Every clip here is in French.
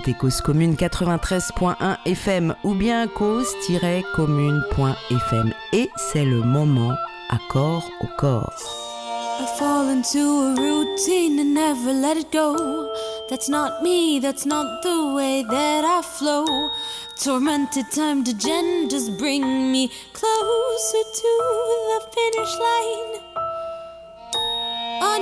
écoutez Cause Commune 93.1 FM ou bien cause-commune.fm et c'est le moment à corps au corps. I fall into a routine and never let it go. That's not me, that's not the way that I flow. Tormented time to just bring me closer to the finish line.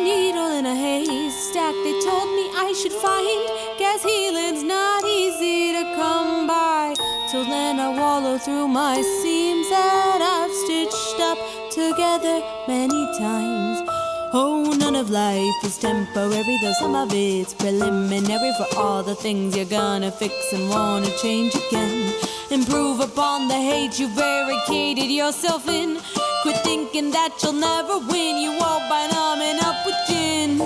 Needle in a haystack, they told me I should find. Guess healing's not easy to come by. Till then, I wallow through my seams that I've stitched up together many times. Oh, none of life is temporary, though some of it's preliminary for all the things you're gonna fix and wanna change again. Improve upon the hate you barricaded yourself in. Quit thinking that you'll never win. You won't by numbing up with gin.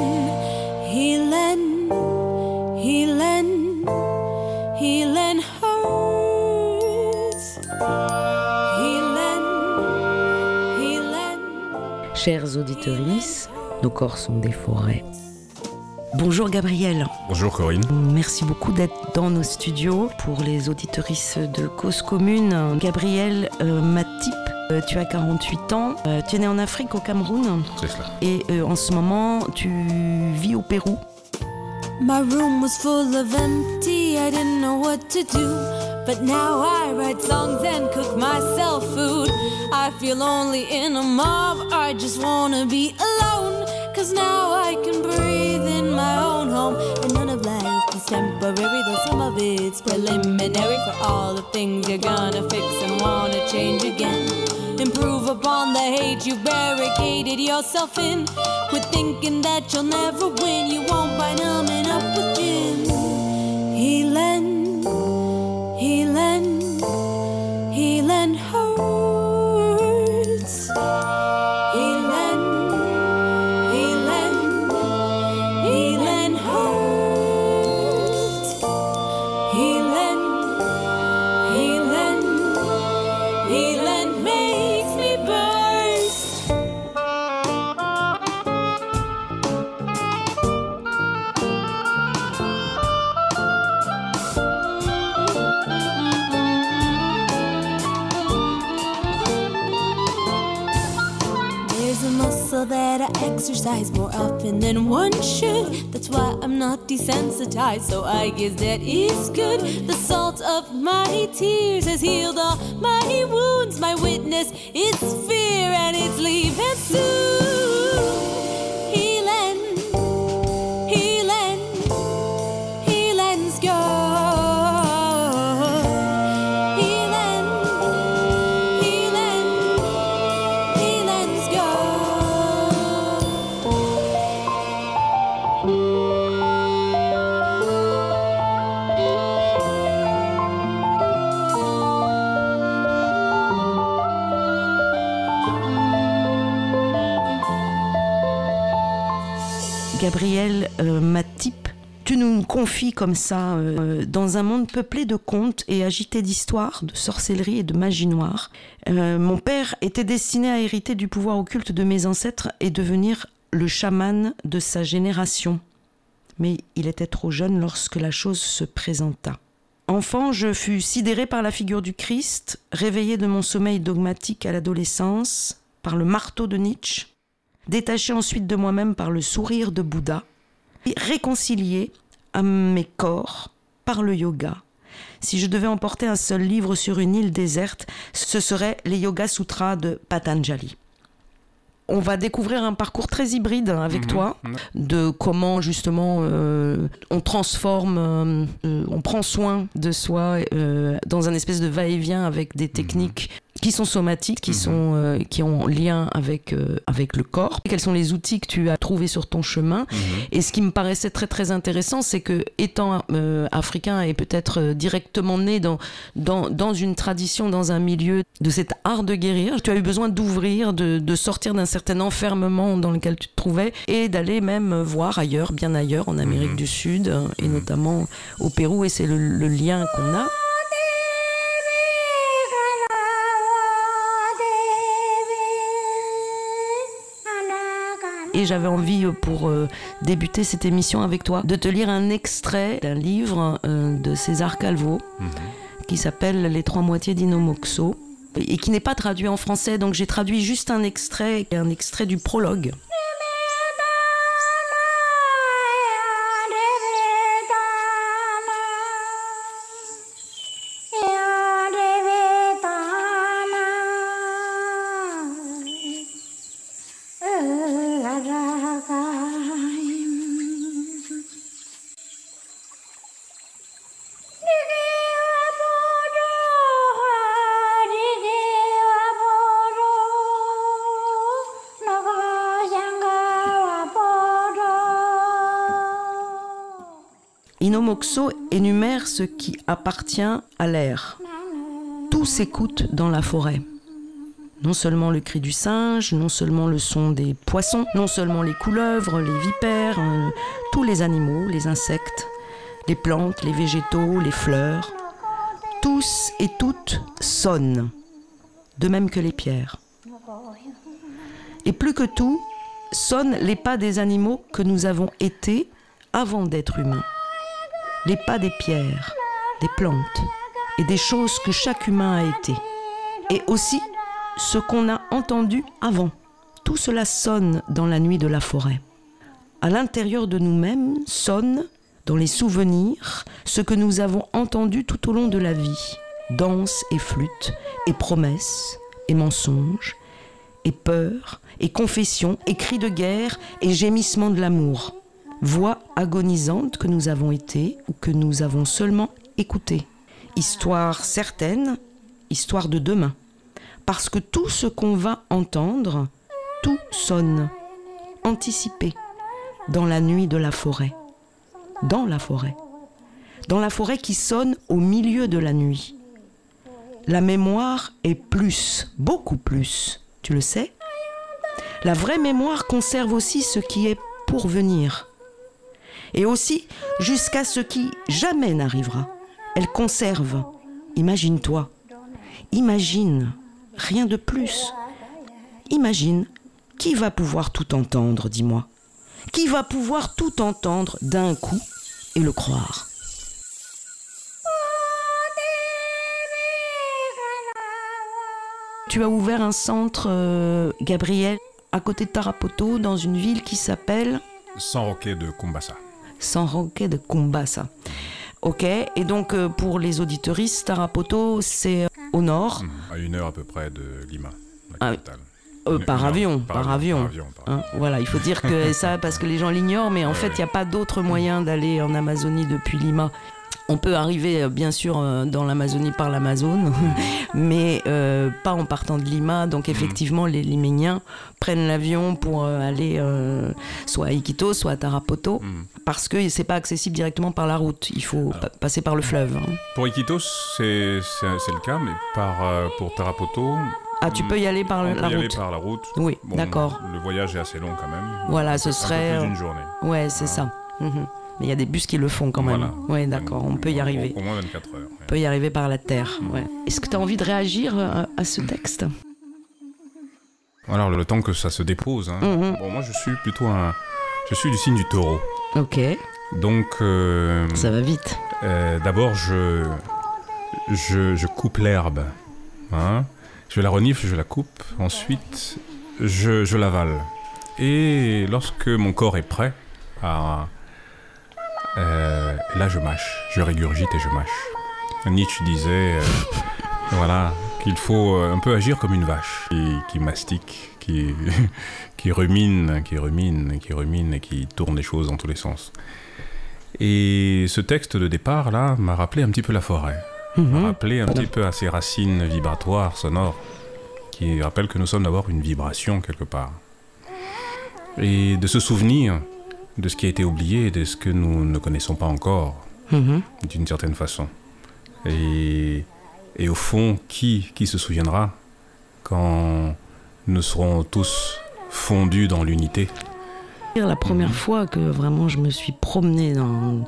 Healing, healing, healing hurts. Healing, healing. Chers auditorices, nos corps sont des forêts. Bonjour Gabriel. Bonjour Corinne. Merci beaucoup d'être dans nos studios pour les auditorices de Cause Commune. Gabriel euh, Matip, tu as 48 ans, euh, tu es né en Afrique, au Cameroun, C'est cela. et euh, en ce moment tu vis au Pérou. My room was full of empty, I didn't know what to do. But now I write songs and cook myself food. I feel lonely in a mob, I just wanna be alone. Cause now I can breathe in my own home. And none of life is temporary, though some of it's preliminary for all the things you're gonna fix and wanna change again. Improve upon the hate you barricaded yourself in. Quit thinking that you'll never win. You won't by numbing up with gin. Healing, healing, healing often than one should. That's why I'm not desensitized, so I guess that is good. The salt of my tears has healed all my wounds. My witness is fear, and it's leaving soon. Gabriel euh, Matip, tu nous confies comme ça euh, dans un monde peuplé de contes et agité d'histoires, de sorcellerie et de magie noire. Euh, mon père était destiné à hériter du pouvoir occulte de mes ancêtres et devenir le chaman de sa génération. Mais il était trop jeune lorsque la chose se présenta. Enfant, je fus sidéré par la figure du Christ, réveillé de mon sommeil dogmatique à l'adolescence, par le marteau de Nietzsche, détaché ensuite de moi-même par le sourire de Bouddha, et réconcilié à mes corps par le yoga. Si je devais emporter un seul livre sur une île déserte, ce serait les Yoga Sutras de Patanjali. On va découvrir un parcours très hybride avec Mhm. toi, Mhm. de comment justement euh, on transforme, euh, euh, on prend soin de soi euh, dans un espèce de va-et-vient avec des techniques qui sont somatiques, qui Mhm. sont euh, qui ont lien avec euh, avec le corps. Quels sont les outils que tu as trouvés sur ton chemin Mhm. Et ce qui me paraissait très très intéressant, c'est que étant euh, africain et peut-être euh, directement né dans, dans dans une tradition, dans un milieu de cet art de guérir, tu as eu besoin d'ouvrir, de, de sortir d'un certain enfermement dans lequel tu te trouvais et d'aller même euh, voir ailleurs, bien ailleurs, en Amérique Mhm. du Sud euh, et notamment au Pérou. Et c'est le, le lien qu'on a. Et j'avais envie, euh, pour euh, débuter cette émission avec toi, de te lire un extrait d'un livre euh, de César Calvo Mhm. qui s'appelle Les trois moitiés d'Inomoxo et qui n'est pas traduit en français. Donc j'ai traduit juste un extrait, un extrait du prologue. Inomoxo énumère ce qui appartient à l'air. Tout s'écoute dans la forêt. Non seulement le cri du singe, non seulement le son des poissons, non seulement les couleuvres, les vipères, euh, tous les animaux, les insectes, les plantes, les végétaux, les fleurs. Tous et toutes sonnent, de même que les pierres. Et plus que tout, sonnent les pas des animaux que nous avons été avant d'être humains. Les pas des pierres, des plantes et des choses que chaque humain a été. Et aussi ce qu'on a entendu avant. Tout cela sonne dans la nuit de la forêt. À l'intérieur de nous-mêmes sonne, dans les souvenirs, ce que nous avons entendu tout au long de la vie. Danse et flûte, et promesses, et mensonges, et peurs, et confessions, et cris de guerre, et gémissements de l'amour. Voix agonisantes que nous avons été ou que nous avons seulement écoutées. Histoire certaine, histoire de demain. Parce que tout ce qu'on va entendre, tout sonne, anticipé, dans la nuit de la forêt. Dans la forêt. Dans la forêt qui sonne au milieu de la nuit. La mémoire est plus, beaucoup plus, tu le sais La vraie mémoire conserve aussi ce qui est pour venir. Et aussi jusqu'à ce qui jamais n'arrivera. Elle conserve. Imagine-toi. Imagine. Rien de plus. Imagine. Qui va pouvoir tout entendre, dis-moi Qui va pouvoir tout entendre d'un coup et le croire Tu as ouvert un centre, euh, Gabriel, à côté de Tarapoto, dans une ville qui s'appelle Sans roquet de Kumbasa. San Roque de Kumbasa. Ok, et donc euh, pour les auditeuristes, Tarapoto, c'est euh, au nord, Mhm. À une heure à peu près de Lima, la capitale. euh, par avion, par avion. par Hein, voilà, il faut dire que ça, parce que les gens l'ignorent, mais en Ouais, fait, il ouais. n'y a pas d'autre moyen d'aller en Amazonie depuis Lima. On peut arriver, euh, bien sûr, euh, dans l'Amazonie par l'Amazone, mais euh, pas en partant de Lima. Donc, effectivement, les Liméniens prennent l'avion pour aller euh, soit à Iquitos, soit à Tarapoto, Mhm. parce que c'est pas accessible directement par la route. Il faut Alors. pa- passer par le fleuve. hein. Pour Iquitos, c'est le cas, mais par, euh, pour Tarapoto, Ah, tu peux y aller par on le- peut la aller route. par la route. Oui, Bon, d'accord. Le voyage est assez long quand même. Voilà, ce serait. plus d'une journée. Ouais, c'est ça. Mhm. Mais il y a des bus qui le font quand même. Voilà. Ouais, d'accord, on peut y arriver. Au, moins 24 heures. On peut y arriver par la terre. Ouais. Est-ce que tu as envie de réagir euh, à ce texte? Alors, le temps que ça se dépose. hein. Mhm. Bon, moi, je suis plutôt un. Je suis du signe du taureau. Ok, Donc, euh, ça va vite. euh, d'abord, je, je, je coupe l'herbe. hein. Je la renifle, je la coupe. Ensuite, je, je l'avale. Et lorsque mon corps est prêt à. Euh, là, je mâche. Je régurgite et je mâche. Nietzsche disait. euh, voilà, qu'il faut euh, un peu agir comme une vache qui, qui mastique, qui, qui rumine, qui rumine, qui rumine et qui tourne les choses dans tous les sens. Et ce texte de départ là m'a rappelé un petit peu la forêt, m'a Mhm. rappelé un petit peu à ces racines vibratoires, sonores, qui rappellent que nous sommes d'abord une vibration quelque part. Et de se souvenir de ce qui a été oublié, de ce que nous ne connaissons pas encore, Mhm. d'une certaine façon. Et, et au fond, qui, qui se souviendra quand nous serons tous fondus dans l'unité? La première Mhm. fois que vraiment je me suis promenée dans, Mhm.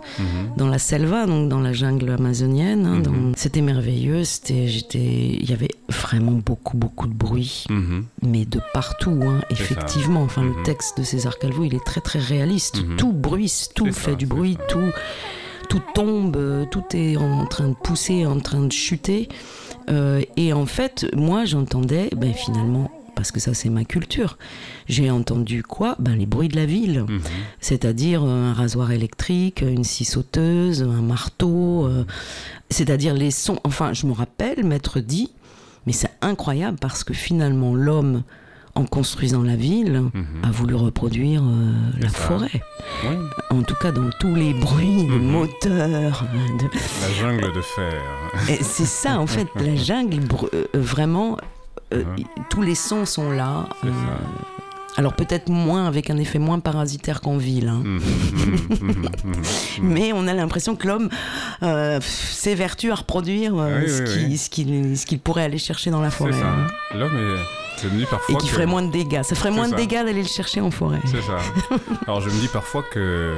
dans la selva, donc dans la jungle amazonienne, hein, Mhm. c'était merveilleux. C'était, j'étais, il y avait vraiment beaucoup, beaucoup de bruit, mais de partout, hein, ça. effectivement. Enfin, le texte de César Calvo, il est très, très réaliste. Tout bruisse, tout fait ça, du bruit, ça. tout, tout tombe, tout est en train de pousser, en train de chuter. Euh, et en fait, moi, j'entendais, ben, finalement, parce que ça, c'est ma culture. J'ai entendu quoi? Ben, les bruits de la ville Mhm. c'est-à-dire euh, un rasoir électrique, une scie sauteuse, un marteau, euh, c'est-à-dire les sons. Enfin, je me rappelle m'être dit, mais c'est incroyable parce que finalement l'homme, en construisant la ville, Mhm. a voulu reproduire euh, la ça. forêt. Oui, En tout cas, dans tous les bruits Mhm. moteurs. de- la jungle de fer. C'est ça, en fait, la jungle, euh, vraiment, euh, y- tous les sons sont là. Alors peut-être moins, avec un effet moins parasitaire qu'en ville. hein. Mhm. Mhm. Mhm. Mais on a l'impression que l'homme euh, s'évertue à reproduire euh, Oui, ce oui, qu'il oui. pourrait aller chercher dans la forêt. hein. L'homme est. Je me dis parfois Et qui que- ferait moins de dégâts. Ça ferait moins de dégâts d'aller le chercher en forêt. C'est ça. Alors je me dis parfois que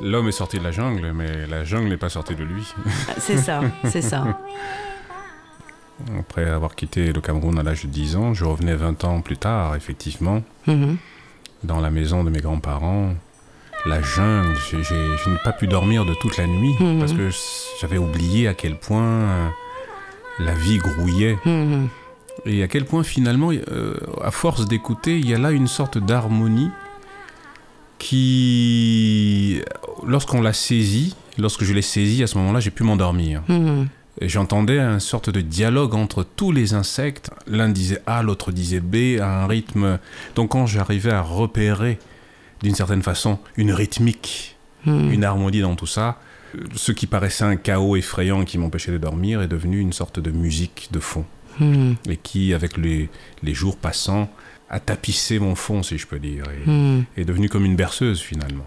l'homme est sorti de la jungle, mais la jungle n'est pas sortie de lui. Ah, C'est ça, c'est ça. Après avoir quitté le Cameroun à l'âge de 10 ans, je revenais 20 ans plus tard, effectivement, Mhm. dans la maison de mes grands-parents. La jungle, je n'ai pas pu dormir de toute la nuit Mhm. parce que j'avais oublié à quel point euh, la vie grouillait Mhm. et à quel point finalement, euh, à force d'écouter, il y a là une sorte d'harmonie qui, lorsqu'on l'a saisie, lorsque je l'ai saisie, à ce moment-là, j'ai pu m'endormir. Et j'entendais une sorte de dialogue entre tous les insectes. L'un disait A, l'autre disait B, à un rythme. Donc quand j'arrivais à repérer, d'une certaine façon, une rythmique, Mhm. une harmonie dans tout ça, ce qui paraissait un chaos effrayant qui m'empêchait de dormir est devenu une sorte de musique de fond. Mhm. Et qui, avec les, les jours passants, a tapissé mon fond, si je peux dire, et Mhm. est devenu comme une berceuse finalement.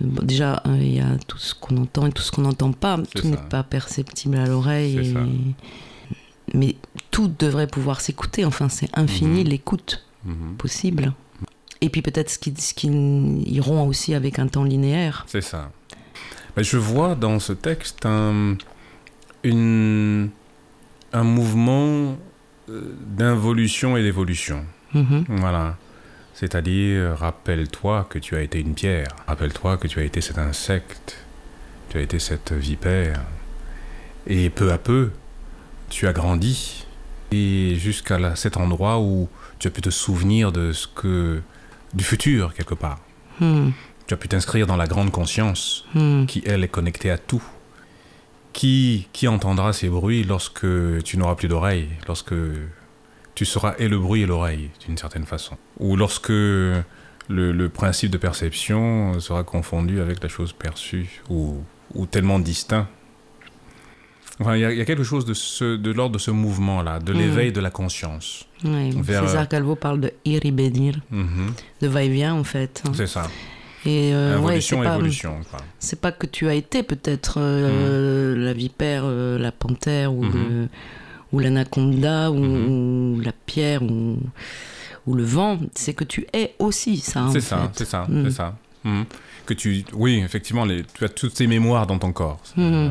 Bon, déjà, euh, il y a tout ce qu'on entend et tout ce qu'on n'entend pas. Tout n'est pas perceptible à l'oreille. Et-. Mais tout devrait pouvoir s'écouter. Enfin, c'est infini Mhm. l'écoute Mhm. possible. Et puis peut-être ce qui, ce qui iront aussi avec un temps linéaire. C'est ça. Je vois dans ce texte un, une- un mouvement euh, d'involution et d'évolution. Mhm. Voilà. C'est-à-dire, rappelle-toi que tu as été une pierre. Rappelle-toi que tu as été cet insecte. Tu as été cette vipère. Et peu à peu, tu as grandi. Et jusqu'à cet endroit où tu as pu te souvenir de ce que. du futur, quelque part. Mhm. Tu as pu t'inscrire dans la grande conscience Mhm. qui, elle, est connectée à tout. Qui, qui entendra ces bruits lorsque tu n'auras plus d'oreilles, lorsque tu seras et le bruit et l'oreille, d'une certaine façon. Ou lorsque le, le principe de perception sera confondu avec la chose perçue, ou, ou tellement distinct. Enfin, il y, a- il y a quelque chose de, ce, de l'ordre de ce mouvement-là, de Mhm. l'éveil de la conscience. Ouais, Vers- César Calvo parle de ir venir, Mhm. de va-et-vient en fait. C'est ça. Et euh, ouais, c'est pas, évolution. quoi. c'est pas que tu as été peut-être euh, la vipère, euh, la panthère ou, Mhm. le- ou l'anaconda ou, Mhm. ou la pierre ou, ou le vent, c'est que tu es aussi ça. en C'est ça, fait. c'est ça, Mm. c'est ça. Mhm. Que tu, oui, effectivement, les, tu as toutes ces mémoires dans ton corps. Mhm. euh,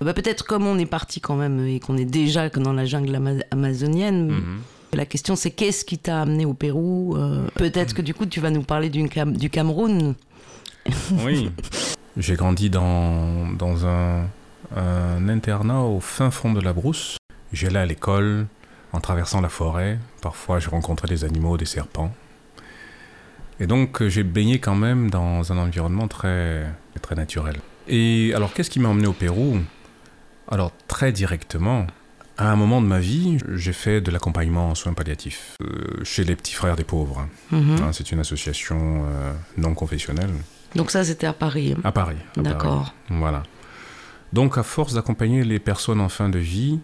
Bah, peut-être comme on est parti quand même et qu'on est déjà dans la jungle ama- amazonienne, mhm. la question c'est qu'est-ce qui t'a amené au Pérou Euh, Peut-être que du coup tu vas nous parler Cam- du Cameroun. Oui. J'ai grandi dans, dans un, un internat au fin fond de la brousse. J'allais à l'école en traversant la forêt. Parfois, je rencontrais des animaux, des serpents. Et donc, euh, j'ai baigné quand même dans un environnement très, très naturel. Et alors, qu'est-ce qui m'a emmené au Pérou? Alors, très directement, à un moment de ma vie, j'ai fait de l'accompagnement en soins palliatifs euh, chez les petits frères des pauvres. Mhm. Hein, C'est une association euh, non confessionnelle Donc ça c'était hein? à Paris. à Paris. D'accord. Voilà. Donc, à force d'accompagner les personnes en fin de vie,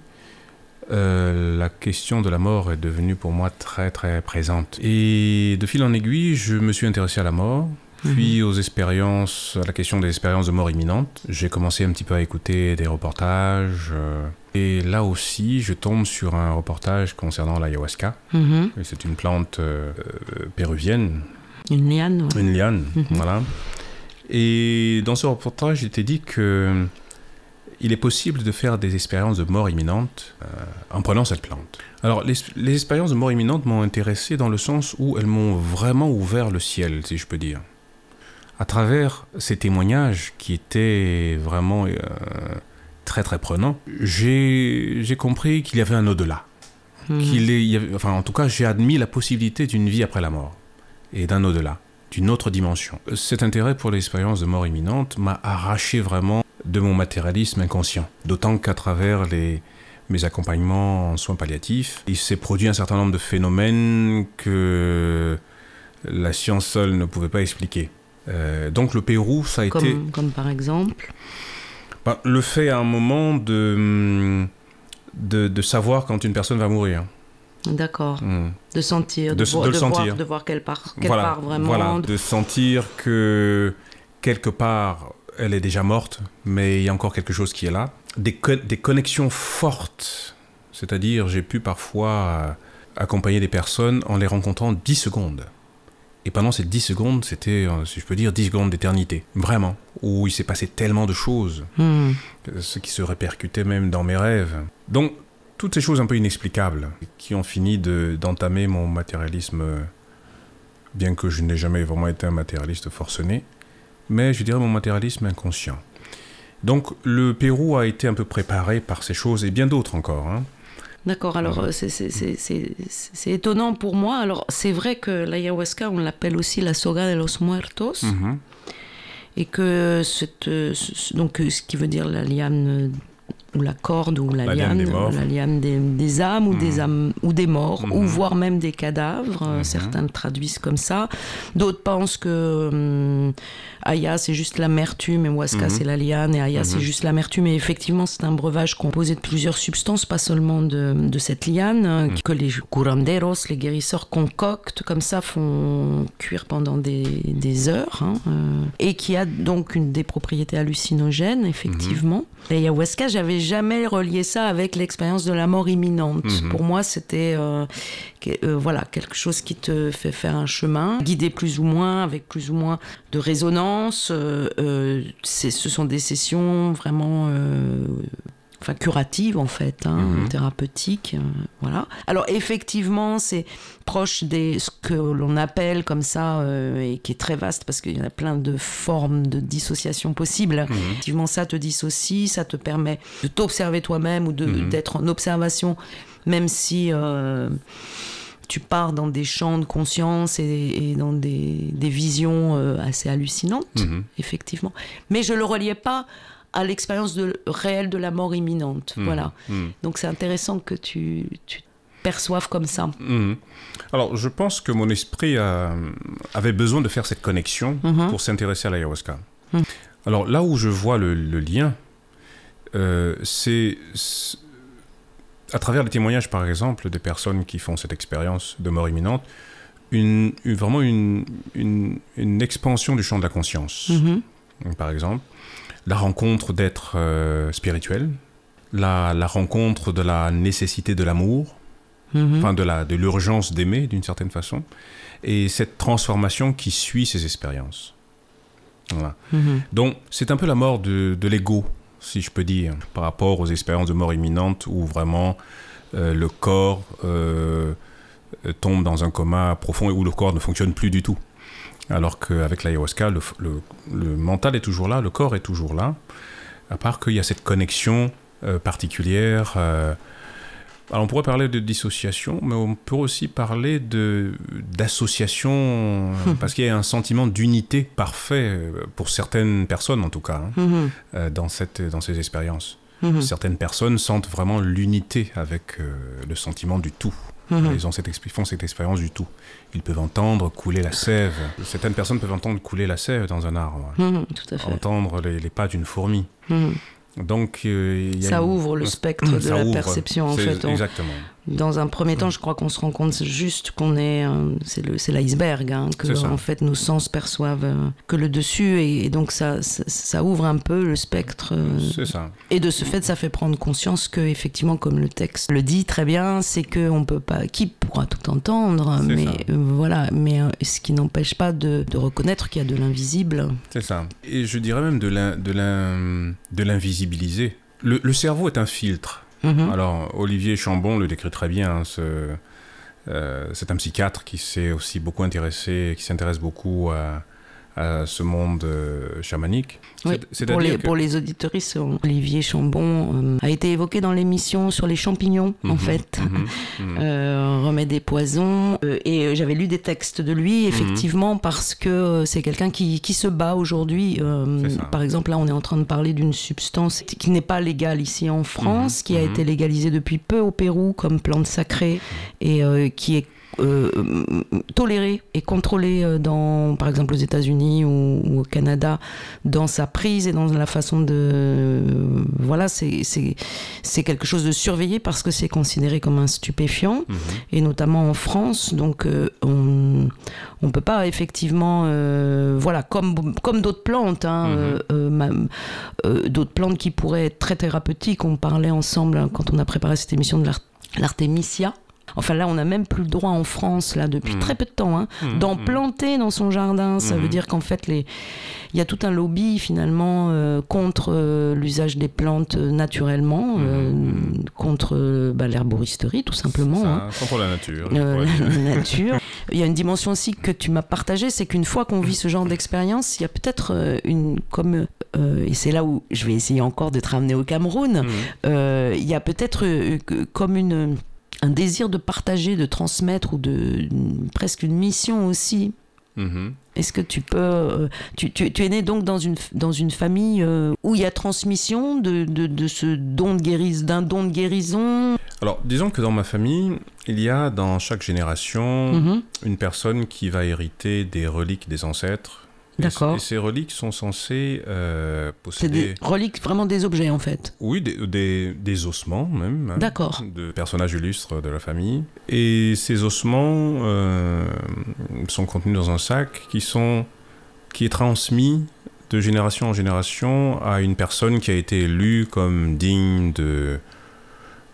euh, la question de la mort est devenue pour moi très très présente. Et de fil en aiguille, je me suis intéressé à la mort, puis aux expériences, à la question des expériences de mort imminente. J'ai commencé un petit peu à écouter des reportages. euh, et là aussi, je tombe sur un reportage concernant l'ayahuasca. Mhm. Et C'est une plante euh, euh, péruvienne Une liane. ouais. une liane, Mhm. voilà. Et dans ce reportage, il était dit que il est possible de faire des expériences de mort imminente euh, en prenant cette plante. Alors, les, les expériences de mort imminente m'ont intéressé dans le sens où elles m'ont vraiment ouvert le ciel, si je peux dire. À travers ces témoignages qui étaient vraiment euh, très très prenants, j'ai j'ai compris qu'il y avait un au-delà qu'il avait- enfin en tout cas j'ai admis la possibilité d'une vie après la mort et d'un au-delà, d'une autre dimension. Cet intérêt pour l'expérience de mort imminente m'a arraché vraiment de mon matérialisme inconscient, d'autant qu'à travers les, mes accompagnements en soins palliatifs, il s'est produit un certain nombre de phénomènes que la science seule ne pouvait pas expliquer. Euh, donc le Pérou, ça a été Comme, par exemple. ben, le fait à un moment de, de, de savoir quand une personne va mourir. D'accord. Hum. De sentir. De- vo- de le voir- sentir. de voir qu'elle part, qu'elle voilà, part vraiment. voilà, de sentir que quelque part elle est déjà morte, mais il y a encore quelque chose qui est là. Des, co- des connexions fortes, c'est-à-dire j'ai pu parfois euh, accompagner des personnes en les rencontrant 10 secondes. Et pendant ces 10 secondes, c'était, euh, si je peux dire, 10 secondes d'éternité. Vraiment. Où il s'est passé tellement de choses, Hmm. ce qui se répercutait même dans mes rêves. Donc, toutes ces choses un peu inexplicables qui ont fini de- d'entamer mon matérialisme, euh, bien que je n'ai jamais vraiment été un matérialiste forcené, mais je dirais mon matérialisme inconscient. Donc, le Pérou a été un peu préparé par ces choses et bien d'autres encore. hein. D'accord, alors c'est- étonnant pour moi. Alors c'est vrai que l'ayahuasca, on l'appelle aussi la soga de los muertos, Mhm. et que cette, ce- donc, euh, ce qui veut dire la liane ou la corde ou la, La liane liane, des morts. la liane des, des âmes ou des Mhm. âmes ou des morts ou Mhm. voire même des cadavres. Mhm. Certains le traduisent comme ça. D'autres pensent que hum, Aya c'est juste l'amertume et Huasca Mhm. c'est la liane et Aya c'est Mhm. juste l'amertume. Et effectivement c'est un breuvage composé de plusieurs substances, pas seulement de, de cette liane euh, Mhm. que les curanderos, les guérisseurs concoctent comme ça, font cuire pendant des, des heures hein, euh, et qui a donc une des propriétés hallucinogènes effectivement. L'ayahuasca, j'avais jamais relié ça avec l'expérience de la mort imminente. Pour moi, c'était euh, que- euh, voilà quelque chose qui te fait faire un chemin, guidé plus ou moins, avec plus ou moins de résonance. Euh, euh, ce sont des sessions vraiment euh, enfin curatives en fait, hein, Mhm. thérapeutiques, euh, voilà. Alors effectivement, c'est proche des ce que l'on appelle comme ça euh, et qui est très vaste parce qu'il y en a plein de formes de dissociation possibles. Mhm. Effectivement, ça te dissocie, ça te permet de t'observer toi-même ou de- Mhm. d'être en observation, même si euh, tu pars dans des champs de conscience et, et dans des, des visions euh, assez hallucinantes, Mhm. effectivement. Mais je le reliais pas à l'expérience de- réelle de la mort imminente. Mhm. Voilà. Mhm. Donc c'est intéressant que tu, tu te perçoives comme ça. Alors, je pense que mon esprit a- avait besoin de faire cette connexion pour s'intéresser à l'ayahuasca. Mhm. Alors, là où je vois le, le lien, euh, c'est- à travers les témoignages, par exemple, des personnes qui font cette expérience de mort imminente, une, une- vraiment une, une, une expansion du champ de la conscience. Mhm. Par exemple, la rencontre d'êtres euh, spirituels, la, la rencontre de la nécessité de l'amour, Mhm. enfin de la de l'urgence d'aimer d'une certaine façon et cette transformation qui suit ces expériences voilà. Mhm. donc c'est un peu la mort de, de l'ego si je peux dire par rapport aux expériences de mort imminente où vraiment euh, le corps euh, tombe dans un coma profond et où le corps ne fonctionne plus du tout. Alors qu'avec l'ayahuasca le, le, le mental est toujours là le corps est toujours là. À part qu'il y a cette connexion euh, particulière alors on pourrait parler de dissociation, mais on peut aussi parler de d'association, euh, parce qu'il y a un sentiment d'unité parfait euh, pour certaines personnes en tout cas hein, Mhm. euh, dans cette dans ces expériences. Mhm. Certaines personnes sentent vraiment l'unité avec euh, le sentiment du tout. Mhm. Ils ont cette, font cette expérience du tout. Ils peuvent entendre couler la sève. Certaines personnes peuvent entendre couler la sève dans un arbre. Tout à fait. entendre les, les pas d'une fourmi. Donc euh, il y a Ça une- ouvre le spectre de la ouvre. perception en fait. On- Exactement. Dans un premier temps, je crois qu'on se rend compte juste qu'on est, euh, c'est l'iceberg, hein, que en fait nos sens perçoivent euh, que le dessus, et, et donc ça, ça, ça ouvre un peu le spectre. euh, C'est ça. et de ce fait, ça fait prendre conscience que, effectivement, comme le texte le dit très bien, c'est que on peut pas, qui pourra tout entendre, mais ça. voilà, mais ce qui n'empêche pas de, de reconnaître qu'il y a de l'invisible. C'est ça. Et je dirais même de l'in- de l'in- de l'invisibiliser. Le, le cerveau est un filtre. Mhm. Alors, Olivier Chambon le décrit très bien. hein, ce- euh, c'est un psychiatre qui s'est aussi beaucoup intéressé, qui s'intéresse beaucoup à, à ce monde euh, chamanique. Oui, pour, les, que- pour les auditoristes, Olivier Chambon euh, a été évoqué dans l'émission sur les champignons, en Mhm, fait. Euh, remède des poisons. Euh, et euh, j'avais lu des textes de lui, Mhm. effectivement, parce que euh, c'est quelqu'un qui, qui se bat aujourd'hui. Euh, par exemple, là, on est en train de parler d'une substance qui n'est pas légale ici en France, qui a été légalisée depuis peu au Pérou comme plante sacrée et euh, qui est euh, tolérée et contrôlée euh, dans, par exemple, aux États-Unis ou, ou au Canada dans sa prise et dans la façon de. voilà, c'est quelque chose de surveillé parce que c'est considéré comme un stupéfiant Mhm. et notamment en France. Donc, euh, on on peut pas effectivement, euh, voilà, comme comme d'autres plantes, hein, Mhm. euh, euh, euh, d'autres plantes qui pourraient être très thérapeutiques. On parlait ensemble hein, quand on a préparé cette émission de l'art- l'artémisia. Enfin là, on n'a même plus le droit en France, là, depuis Mhm. très peu de temps, hein, Mhm, d'en mhm. planter dans son jardin. Ça veut dire qu'en fait, les... il y a tout un lobby finalement euh, contre euh, l'usage des plantes euh, naturellement, contre bah, l'herboristerie tout simplement. Ça, hein. Contre la nature. La nature. Il y a une dimension aussi que tu m'as partagée, c'est qu'une fois qu'on vit ce genre d'expérience, il y a peut-être une comme euh, et c'est là où je vais essayer encore de te ramener au Cameroun. Euh, il y a peut-être euh, comme une un désir de partager, de transmettre ou de une- presque une mission aussi. Mhm. Est-ce que tu peux euh, tu, tu- tu es né donc dans une dans une famille euh, où il y a transmission de, de, de ce don de guérison d'un don de guérison? Alors, disons que dans ma famille, il y a dans chaque génération Mhm. une personne qui va hériter des reliques des ancêtres. D'accord. Et, ces reliques sont censées euh, C'est posséder... des reliques, vraiment des objets en fait. Oui, des, des, des ossements même. hein, D'accord. De personnages illustres de la famille. Et ces ossements euh, sont contenus dans un sac qui, sont, qui est transmis de génération en génération à une personne qui a été élue comme digne de,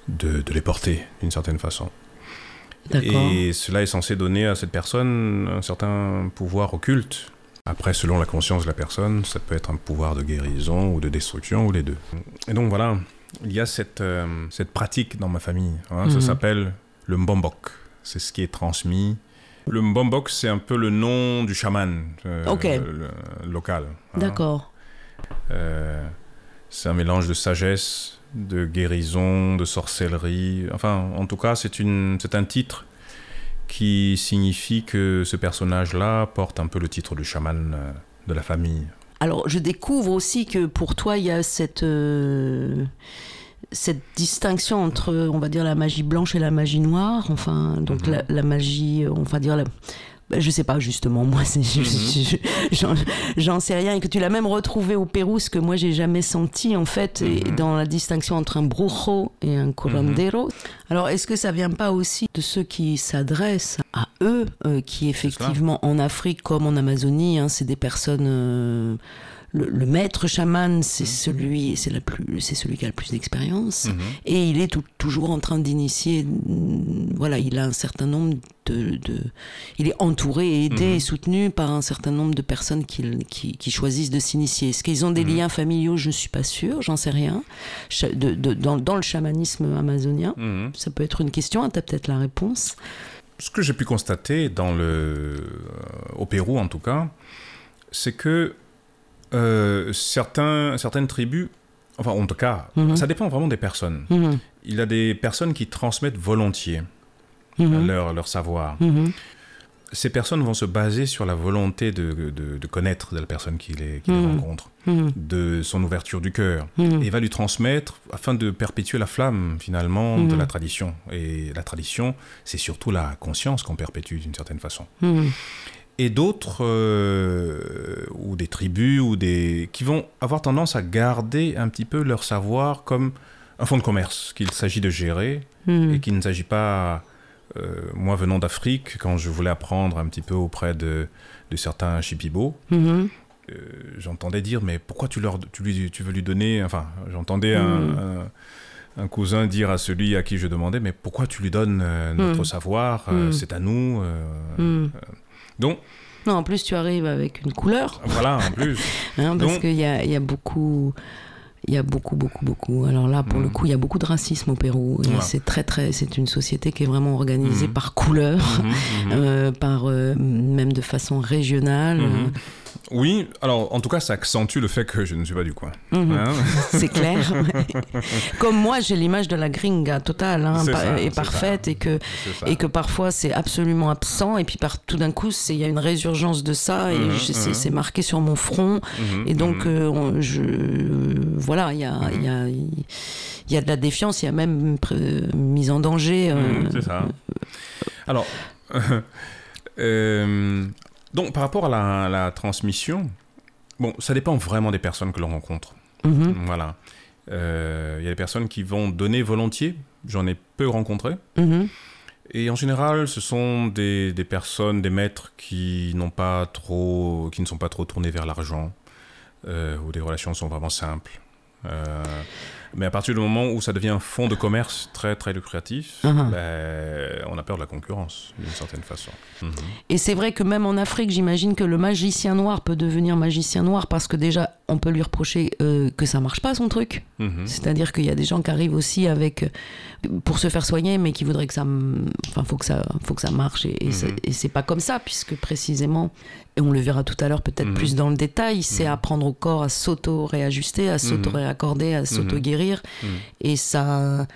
de, de les porter d'une certaine façon. D'accord. Et cela est censé donner à cette personne un certain pouvoir occulte. Après, selon la conscience de la personne, ça peut être un pouvoir de guérison ou de destruction ou les deux. Et donc voilà, il y a cette, euh, cette pratique dans ma famille. hein. Ça Mhm. s'appelle le mbombok. C'est ce qui est transmis. Le mbombok, c'est un peu le nom du chaman euh, local. hein. D'accord. Euh, c'est un mélange de sagesse, de guérison, de sorcellerie. Enfin, en tout cas, c'est un titre qui signifie que ce personnage-là porte un peu le titre de chaman euh, de la famille. Alors, je découvre aussi que pour toi, il y a cette, euh, cette distinction entre, on va dire, la magie blanche et la magie noire. Enfin, donc Mhm. la, la magie, on va dire, la- je sais pas justement, moi, c'est, je- Mhm. je- j'en, j'en sais rien. Et que tu l'as même retrouvé au Pérou, ce que moi, j'ai jamais senti, en fait, et Mhm. dans la distinction entre un brujo et un curandero. Alors, est-ce que ça vient pas aussi de ceux qui s'adressent à eux, euh, qui effectivement en Afrique comme en Amazonie, hein, c'est des personnes. euh, le, le maître chaman, c'est celui, c'est la plus, c'est celui qui a le plus d'expérience, Mhm. et il est tou- toujours en train d'initier. mm, Voilà, il a un certain nombre de, de- il est entouré, et aidé Mhm. et soutenu par un certain nombre de personnes qui, qui, qui choisissent de s'initier. Est-ce qu'ils ont des Mhm. liens familiaux? Je ne suis pas sûre, j'en sais rien. Cha- de- de- dans, dans le chamanisme amazonien, Mhm. ça peut être une question. Tu as peut-être la réponse. Ce que j'ai pu constater dans le, euh, au Pérou, en tout cas, c'est que euh, certains, certaines tribus, enfin en tout cas, Mhm. ça dépend vraiment des personnes. Mhm. Il y a des personnes qui transmettent volontiers Mhm. leur, leur savoir. Ces personnes vont se baser sur la volonté de, de- de connaître de la personne qui les, qui les rencontre, de son ouverture du cœur, et va lui transmettre afin de perpétuer la flamme finalement de la tradition. Et la tradition, c'est surtout la conscience qu'on perpétue d'une certaine façon. Et d'autres, euh, ou des tribus, ou des qui vont avoir tendance à garder un petit peu leur savoir comme un fonds de commerce qu'il s'agit de gérer Hmm. et qu'il ne s'agit pas, euh, moi venant d'Afrique, quand je voulais apprendre un petit peu auprès de, de certains chipibos, Mhm. euh, j'entendais dire mais pourquoi tu, leur, tu, lui, tu veux lui donner, enfin j'entendais un, Mm. un- un cousin dire à celui à qui je demandais mais pourquoi tu lui donnes euh, notre savoir, euh, c'est à nous. euh. Hmm. Donc Non, en plus, tu arrives avec une couleur, voilà en plus. hein, parce qu'il y a, y a beaucoup. Il y a beaucoup, beaucoup, beaucoup. Alors là, pour le coup, il y a beaucoup de racisme au Pérou. Voilà. C'est très, très. C'est une société qui est vraiment organisée Mhm. par couleur, Mhm, mhm. euh, par euh, même de façon régionale. Mhm. Oui, alors en tout cas ça accentue le fait que je ne suis pas du coin. Mhm. hein. C'est clair. Comme moi, j'ai l'image de la gringa totale, hein, ça, et parfaite, ça. et que et que parfois c'est absolument absent, et puis par, tout d'un coup, il y a une résurgence de ça, et Mhm, c'est mhm. c'est marqué sur mon front, et donc euh, on- je voilà, il y a y a il y a de la défiance, il y a même mise en danger. euh, c'est ça. Alors, euh, donc par rapport à la, la transmission, bon, ça dépend vraiment des personnes que l'on rencontre. mhm, Voilà. Euh, Il y a des personnes qui vont donner volontiers, j'en ai peu rencontré. mhm, Et en général, ce sont des, des personnes, des maîtres qui n'ont pas trop, qui ne sont pas trop tournés vers l'argent, euh, où les relations sont vraiment simples. Euh, mais à partir du moment où ça devient un fonds de commerce très très lucratif, Ah. ben, on a peur de la concurrence d'une certaine façon. Et c'est vrai que même en Afrique, j'imagine que le magicien noir peut devenir magicien noir parce que déjà, on peut lui reprocher euh, que ça marche pas son truc. Mhm. C'est-à-dire qu'il y a des gens qui arrivent aussi avec pour se faire soigner, mais qui voudraient que ça, enfin, faut que ça, faut que ça marche. Et, et c'est- Mhm. et c'est pas comme ça, puisque précisément, et on le verra tout à l'heure peut-être Mhm. plus dans le détail, c'est Mhm. apprendre au corps à s'auto-réajuster, à s'auto-réaccorder, à s'auto-guérir. Mhm. Et ça,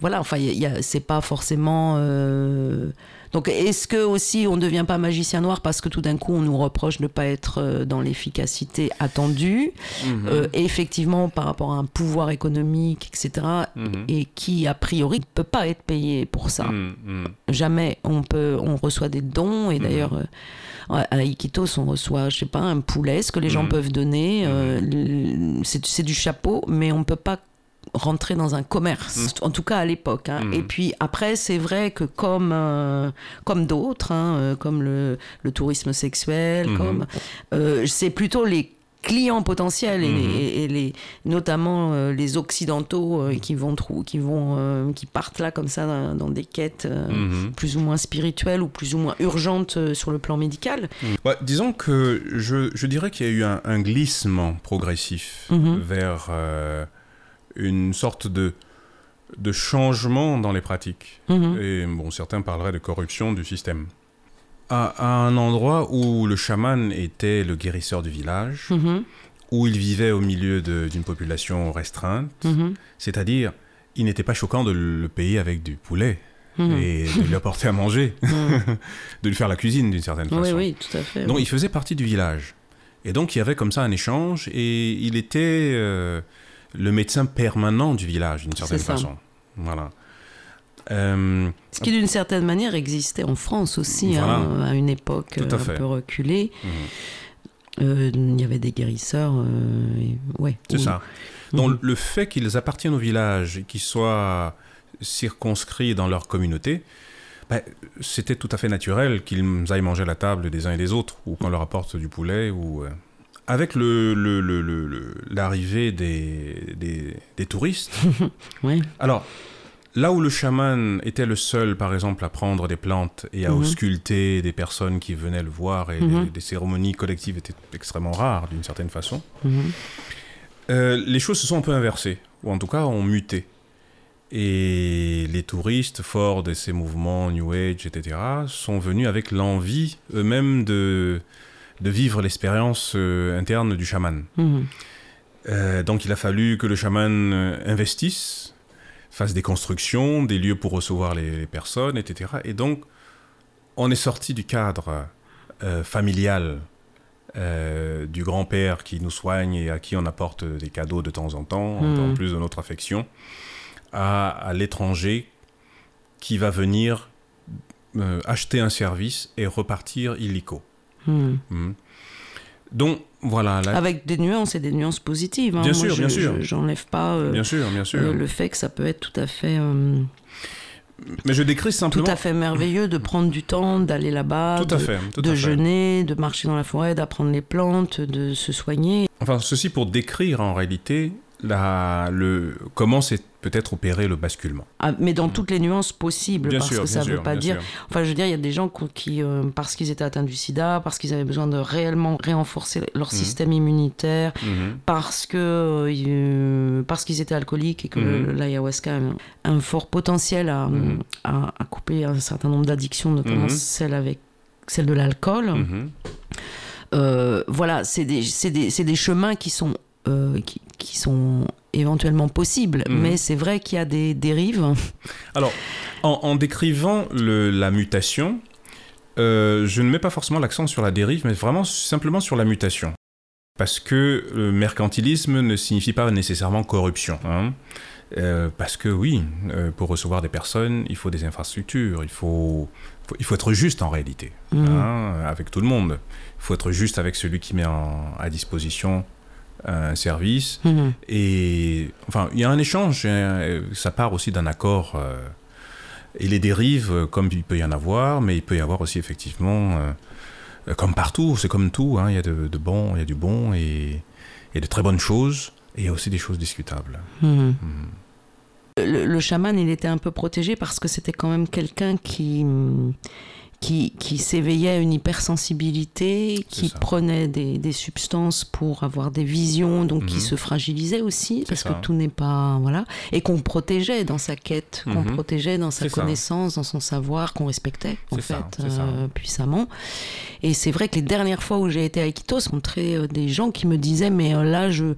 voilà, enfin, c'est pas forcément. euh, Donc, est-ce que aussi on ne devient pas magicien noir parce que tout d'un coup on nous reproche de ne pas être euh, dans l'efficacité attendue Mhm. euh, effectivement par rapport à un pouvoir économique, etc. Mhm. Et qui a priori ne peut pas être payé pour ça. Mhm. Jamais on peut, on reçoit des dons et d'ailleurs. euh, à Iquitos, on reçoit, je sais pas, un poulet, ce que les gens peuvent donner. euh, c'est du chapeau, mais on ne peut pas rentrer dans un commerce, en tout cas à l'époque. hein. Mhm. Et puis après, c'est vrai que comme, euh, comme d'autres, hein, euh, comme le, le tourisme sexuel, Mhm. comme euh, c'est plutôt les clients potentiels et, Mhm. les, et les- notamment euh, les occidentaux qui vont trou- qui vont qui partent là comme ça dans, dans des quêtes Mhm. plus ou moins spirituelles ou plus ou moins urgentes sur le plan médical. Ouais, disons que je, je dirais qu'il y a eu un, un glissement progressif vers une sorte de, de changement dans les pratiques. Mhm. Et bon, certains parleraient de corruption du système. À, à un endroit où le chaman était le guérisseur du village, Mhm. où il vivait au milieu d'une population restreinte, Mhm. c'est-à-dire il n'était pas choquant de le payer avec du poulet et de lui apporter à manger, de lui faire la cuisine d'une certaine façon. Oui, oui, tout à fait. Donc oui. il faisait partie du village. Et donc il y avait comme ça un échange et il était euh, le médecin permanent du village d'une certaine façon. Voilà. Euh, Ce qui d'une certaine manière existait en France aussi, Voilà. hein, à une époque à euh, un fait. peu reculée. mhm, Euh, Il y avait des guérisseurs. euh, et- ouais, c'est ça. Donc Mhm. le fait qu'ils appartiennent au village et qu'ils soient circonscrits dans leur communauté, ben, c'était tout à fait naturel qu'ils aillent manger à la table des uns et des autres, ou qu'on leur apporte du poulet. ou. Avec le- le- le- le- le- l'arrivée des, des, des touristes, Ouais. Alors, là où le chaman était le seul, par exemple, à prendre des plantes et à Mhm. ausculter des personnes qui venaient le voir, et Mhm. des, des cérémonies collectives étaient extrêmement rares d'une certaine façon, Mhm. euh, les choses se sont un peu inversées, ou en tout cas ont muté. Et les touristes, forts de ces mouvements New Age, etc., sont venus avec l'envie eux-mêmes de, de vivre l'expérience euh, interne du chaman. Mhm. Euh, donc il a fallu que le chaman euh, investisse, fasse des constructions, des lieux pour recevoir les, les personnes, etc. Et donc on est sorti du cadre euh, familial euh, du grand-père qui nous soigne et à qui on apporte des cadeaux de temps en temps, en- Mhm. en plus de notre affection, à, à l'étranger qui va venir acheter un service et repartir illico. Mhm. Mhm. Donc, voilà. la- Avec des nuances et des nuances positives. hein. Bien Moi, sûr, je- bien sûr. je- J'enlève pas euh, Bien sûr, bien sûr. euh, le fait que ça peut être tout à fait, euh, Mais je décris tout simplement. à fait merveilleux de prendre du temps, d'aller là-bas, Tout à de, fait. tout de à fait. jeûner, de marcher dans la forêt, d'apprendre les plantes, de se soigner. Enfin, ceci pour décrire en réalité la, le, comment s'est peut-être opéré le basculement. Ah, mais dans toutes les nuances possibles, Bien parce sûr, que ça ne veut sûr, pas dire. sûr. Enfin, je veux dire, il y a des gens qui, euh, parce qu'ils étaient atteints du sida, parce qu'ils avaient besoin de réellement renforcer leur Mhm. système immunitaire, Mhm. parce que euh, parce qu'ils étaient alcooliques et que Mhm. le- l'ayahuasca a un, fort potentiel à, Mhm. à, à couper un certain nombre d'addictions, notamment celle avec celle de l'alcool. Euh, voilà, c'est des, des, des chemins qui sont, qui, qui sont éventuellement possibles, Mhm. mais c'est vrai qu'il y a des dérives. Alors, en, en décrivant le- la mutation, euh, je ne mets pas forcément l'accent sur la dérive, mais vraiment simplement sur la mutation. Parce que le mercantilisme ne signifie pas nécessairement corruption. hein. Euh, parce que oui, euh, pour recevoir des personnes, il faut des infrastructures, il faut, faut- il faut être juste en réalité, Mhm. hein, avec tout le monde. Il faut être juste avec celui qui met en- à disposition un service. Mhm. Et enfin, il y a un échange, euh, ça part aussi d'un accord. euh, et les dérives, euh, comme il peut y en avoir, mais il peut y avoir aussi effectivement, euh, comme partout, c'est comme tout, hein, il y a de, de bon, il y a du bon et, et de très bonnes choses, et il y a aussi des choses discutables. Mhm. Mhm. Le, le chaman, il était un peu protégé parce que c'était quand même quelqu'un qui, qui, qui s'éveillait à une hypersensibilité, qui ça. prenait des, des substances pour avoir des visions, donc qui Mhm. se fragilisait aussi, parce ça. que tout n'est pas. Voilà. Et qu'on protégeait dans sa quête, qu'on Mhm. protégeait dans sa ça. connaissance, dans son savoir, qu'on respectait, en fait, euh, puissamment. Et c'est vrai que les dernières fois où j'ai été à Iquitos, rencontré euh, des gens qui me disaient Mais euh, là, je,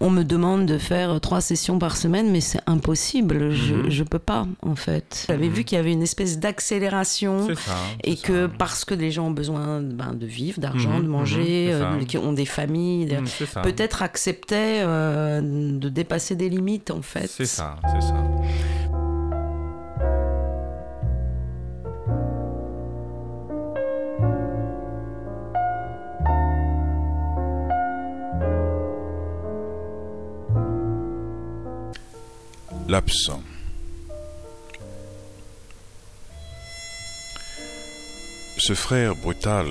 on me demande de faire euh, trois sessions par semaine, mais c'est impossible, je, Mhm. je peux pas, en fait. J'avais Mhm. vu qu'il y avait une espèce d'accélération. Et que ça. parce que les gens ont besoin ben, de vivre, d'argent, Mhm, de manger, mhm, ça. euh, qui ont des familles, de- Mhm, peut-être acceptaient euh, de dépasser des limites, en fait. C'est ça, c'est ça. L'absent. Ce frère brutal,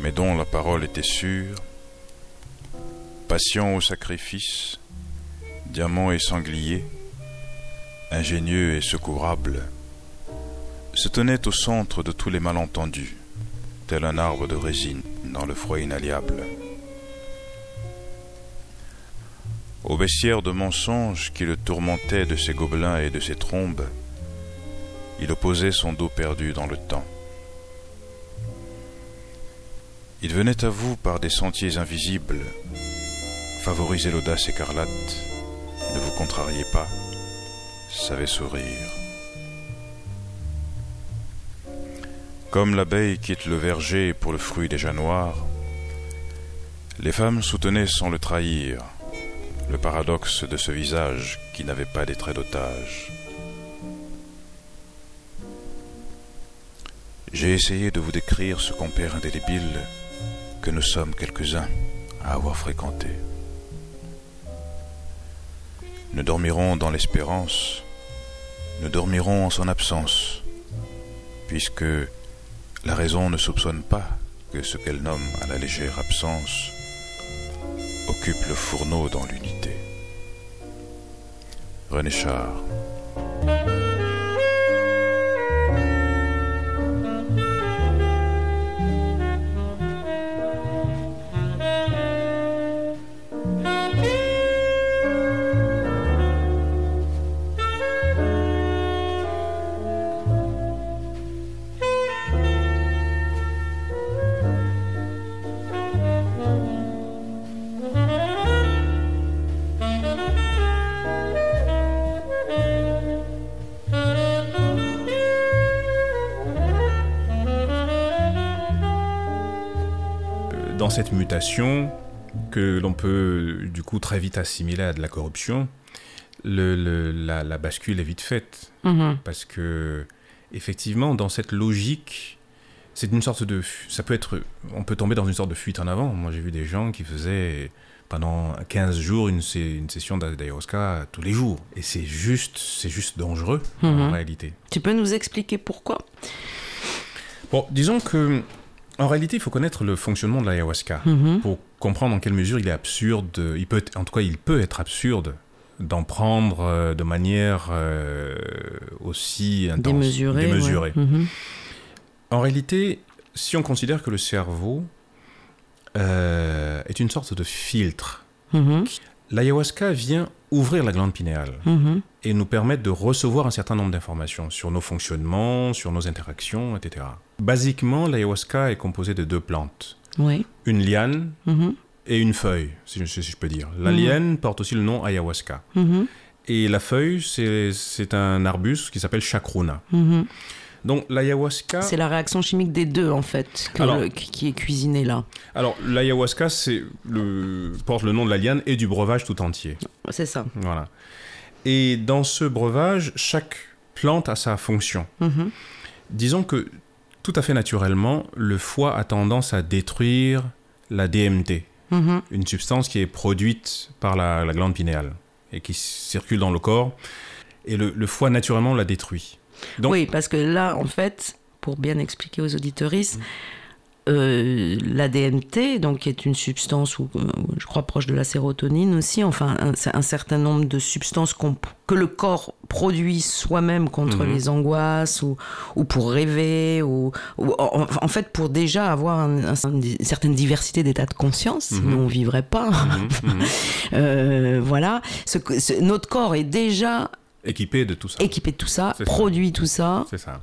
mais dont la parole était sûre, patient au sacrifice, diamant et sanglier, ingénieux et secourable, se tenait au centre de tous les malentendus, tel un arbre de résine dans le froid inalliable. Au bestiaire de mensonges qui le tourmentaient de ses gobelins et de ses trombes, il opposait son dos perdu dans le temps. Il venait à vous par des sentiers invisibles, favorisait l'audace écarlate, ne vous contrariez pas, savait sourire. Comme l'abeille quitte le verger pour le fruit déjà noir, les femmes soutenaient sans le trahir le paradoxe de ce visage qui n'avait pas des traits d'otage. J'ai essayé de vous décrire ce compère indélébile que nous sommes quelques-uns à avoir fréquenté. Nous dormirons dans l'espérance, nous dormirons en son absence, puisque la raison ne soupçonne pas que ce qu'elle nomme à la légère absence occupe le fourneau dans l'unité. René Char. Cette mutation, que l'on peut du coup très vite assimiler à de la corruption, le- le- la, la bascule est vite faite. Mhm. Parce que, effectivement, dans cette logique c'est une sorte de. Ça peut être. On peut tomber dans une sorte de fuite en avant. Moi, j'ai vu des gens qui faisaient pendant 15 jours une, session d'a- d'ayahuasca tous les jours. Et c'est juste, c'est juste dangereux Mhm. en réalité. Tu peux nous expliquer pourquoi? Bon, disons que. En réalité, il faut connaître le fonctionnement de l'ayahuasca Mhm. pour comprendre en quelle mesure il est absurde. Il peut, en tout cas, il peut être absurde d'en prendre euh, de manière euh, aussi intense, ouais. démesurée. Mhm. En réalité, si on considère que le cerveau euh, est une sorte de filtre, Mhm. l'ayahuasca vient ouvrir la glande pinéale et nous permettre de recevoir un certain nombre d'informations sur nos fonctionnements, sur nos interactions, etc. Basiquement, l'ayahuasca est composé de deux plantes, Oui. une liane Mhm. et une feuille, si je, si je peux dire. La Mhm. liane porte aussi le nom ayahuasca. Mhm. Et la feuille, c'est c'est un arbuste qui s'appelle chacruna. Donc l'ayahuasca... C'est la réaction chimique des deux, en fait, que Alors- le- qui est cuisinée là. Alors, l'ayahuasca c'est le, porte le nom de la liane et du breuvage tout entier. C'est ça. Voilà. Et dans ce breuvage, chaque plante a sa fonction. Mhm. Disons que tout à fait naturellement, le foie a tendance à détruire la DMT, Mhm. une substance qui est produite par la, la glande pinéale et qui circule dans le corps. Et le, le foie, naturellement, la détruit. Donc- Oui, parce que là, en fait, pour bien expliquer aux auditoristes, euh, la DMT, donc qui est une substance, ou, euh, je crois proche de la sérotonine aussi, enfin un, c'est un certain nombre de substances que le corps produit soi-même contre Mhm. les angoisses ou, ou pour rêver, ou, ou en, en fait pour déjà avoir un- un- une certaine diversité d'états de conscience, Mhm. sinon on vivrait pas. Mhm. Euh, voilà, Ce que- ce- notre corps est déjà Équipé de tout ça. équipé de tout ça, produit tout ça, C'est ça.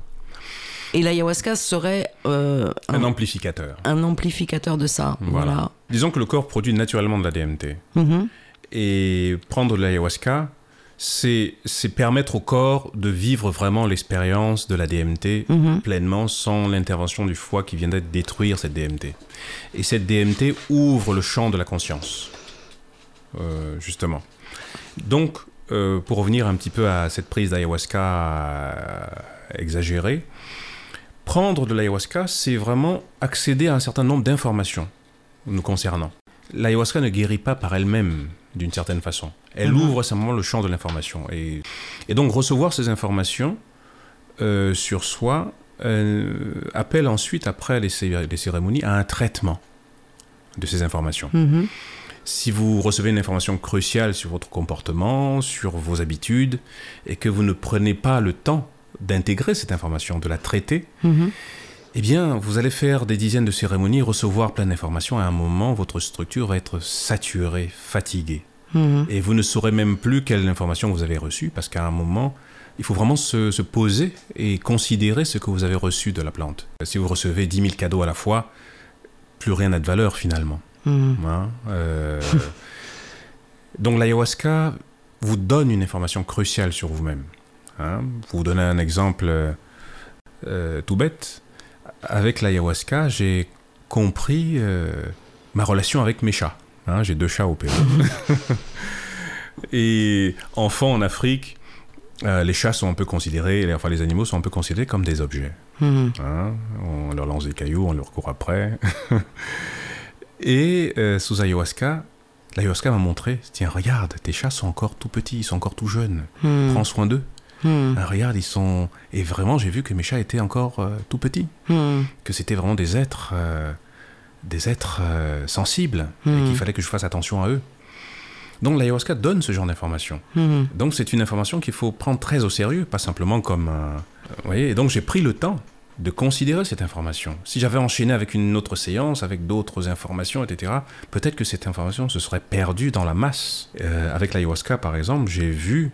et l'ayahuasca serait euh, Un un, amplificateur. un amplificateur de ça. Voilà. Voilà. Disons que le corps produit naturellement de la DMT. Mhm. Et prendre de l'ayahuasca, c'est permettre au corps de vivre vraiment l'expérience de la DMT Mhm. pleinement sans l'intervention du foie qui viendrait détruire cette DMT. Et cette DMT ouvre le champ de la conscience, euh, justement. Donc, euh, pour revenir un petit peu à cette prise d'ayahuasca euh, exagérée, prendre de l'ayahuasca, c'est vraiment accéder à un certain nombre d'informations nous concernant. L'ayahuasca ne guérit pas par elle-même d'une certaine façon. Elle Mhm. ouvre simplement le champ de l'information. Et, et donc recevoir ces informations euh, sur soi euh, appelle ensuite, après les cérémonies, à un traitement de ces informations. Mhm. Si vous recevez une information cruciale sur votre comportement, sur vos habitudes, et que vous ne prenez pas le temps d'intégrer cette information, de la traiter, Mhm. eh bien, vous allez faire des dizaines de cérémonies, recevoir plein d'informations. À un moment, votre structure va être saturée, fatiguée. Mhm. Et vous ne saurez même plus quelle information vous avez reçue, parce qu'à un moment, il faut vraiment se, se poser et considérer ce que vous avez reçu de la plante. Si vous recevez 10 000 cadeaux à la fois, plus rien n'a de valeur finalement. Mhm. Hein, euh, Donc l'ayahuasca vous donne une information cruciale sur vous-même. Hein. Pour vous donner un exemple euh, euh, tout bête, avec l'ayahuasca, j'ai compris euh, ma relation avec mes chats. Hein, j'ai deux chats au Pérou. Et enfant en Afrique, euh, les chats sont un peu considérés, les- enfin les animaux sont un peu considérés comme des objets. Hein, on leur lance des cailloux, on leur court après. Et euh, sous ayahuasca, l'ayahuasca m'a montré tiens, regarde, tes chats sont encore tout petits, ils sont encore tout jeunes. Mhm. Prends soin d'eux. Mhm. Ah, regarde, ils sont. Et vraiment, j'ai vu que mes chats étaient encore euh, tout petits. Mhm. Que c'était vraiment des êtres. euh, des êtres euh, sensibles. Et qu'il fallait que je fasse attention à eux. Donc l'ayahuasca donne ce genre d'informations. Mhm. Donc c'est une information qu'il faut prendre très au sérieux, pas simplement comme... Vous voyez, et donc j'ai pris le temps de considérer cette information. Si j'avais enchaîné avec une autre séance, avec d'autres informations, etc., peut-être que cette information se serait perdue dans la masse. Euh, avec l'ayahuasca, par exemple, j'ai vu,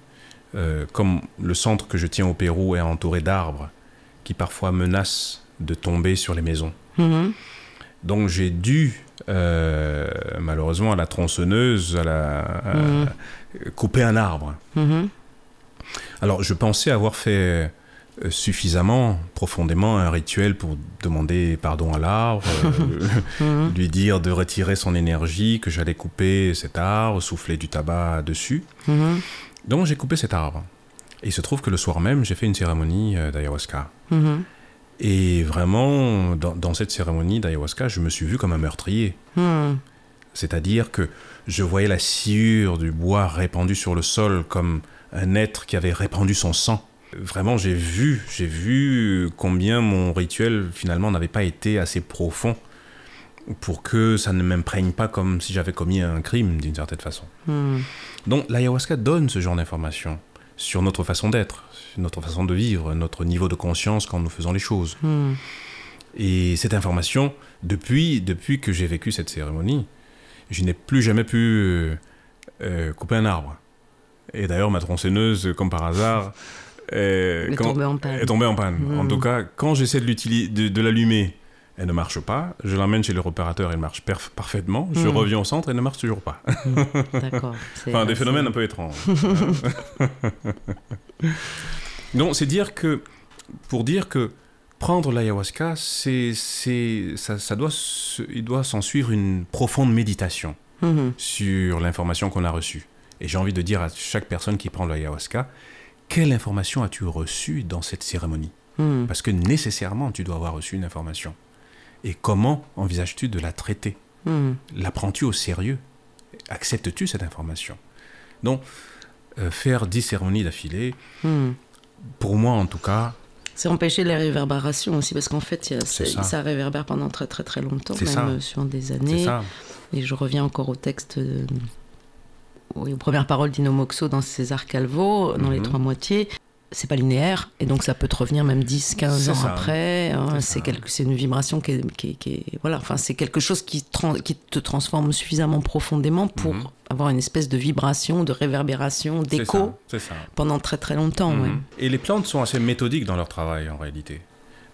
euh, comme le centre que je tiens au Pérou est entouré d'arbres qui parfois menacent de tomber sur les maisons. Mhm. Donc j'ai dû, euh, malheureusement, à la tronçonneuse, à la, à- Mhm. couper un arbre. Mhm. Alors, je pensais avoir fait suffisamment, profondément, un rituel pour demander pardon à l'arbre, euh, Mhm. lui dire de retirer son énergie, que j'allais couper cet arbre, souffler du tabac dessus. Mhm. Donc, j'ai coupé cet arbre. Et il se trouve que le soir même, j'ai fait une cérémonie euh, d'ayahuasca. Mhm. Et vraiment, dans, dans cette cérémonie d'ayahuasca, je me suis vu comme un meurtrier. Hmm. C'est-à-dire que je voyais la sciure du bois répandue sur le sol comme un être qui avait répandu son sang. Vraiment, j'ai vu, j'ai vu combien mon rituel finalement n'avait pas été assez profond pour que ça ne m'imprègne pas comme si j'avais commis un crime d'une certaine façon. Hmm. Donc l'ayahuasca donne ce genre d'informations sur notre façon d'être, sur notre façon de vivre, notre niveau de conscience quand nous faisons les choses. Hmm. Et cette information, depuis, depuis que j'ai vécu cette cérémonie, je n'ai plus jamais pu euh, euh, couper un arbre. Et d'ailleurs, ma tronçonneuse, comme par hasard, Est quand- tombée en panne. est tombée en panne. En tout cas, quand j'essaie de, de, de l'allumer, elle ne marche pas. Je l'emmène chez le repérateur, elle marche parfaitement. Je Mm. reviens au centre, elle ne marche toujours pas. D'accord. C'est- Enfin, des phénomènes un peu étranges. Donc, c'est dire que, pour dire que prendre l'ayahuasca, c'est, c'est, ça, ça doit, il doit s'en suivre une profonde méditation sur l'information qu'on a reçue. Et j'ai envie de dire à chaque personne qui prend l'ayahuasca, quelle information as-tu reçue dans cette cérémonie Mhm. Parce que nécessairement, tu dois avoir reçu une information. Et comment envisages-tu de la traiter Mhm. la prends-tu au sérieux Acceptes-tu cette information Donc, euh, faire 10 cérémonies d'affilée, Mhm. pour moi en tout cas, C'est empêcher les réverbérations aussi, parce qu'en fait, a- ça. ça. réverbère pendant très très très longtemps, même ça. euh, sur des années. ça. Et je reviens encore au texte, euh, oui, aux premières paroles d'Ino Moxo dans César Calvo, dans les Mhm. trois moitiés. C'est pas linéaire, et donc ça peut te revenir même 10, 15 C'est ans ça. après. hein. C'est c'est ça. quelque- c'est une vibration qui est, qui est- qui est- voilà, enfin c'est quelque chose qui, qui te transforme suffisamment profondément pour Mhm. avoir une espèce de vibration, de réverbération, d'écho pendant très très longtemps. Mhm. ouais. Et les plantes sont assez méthodiques dans leur travail en réalité.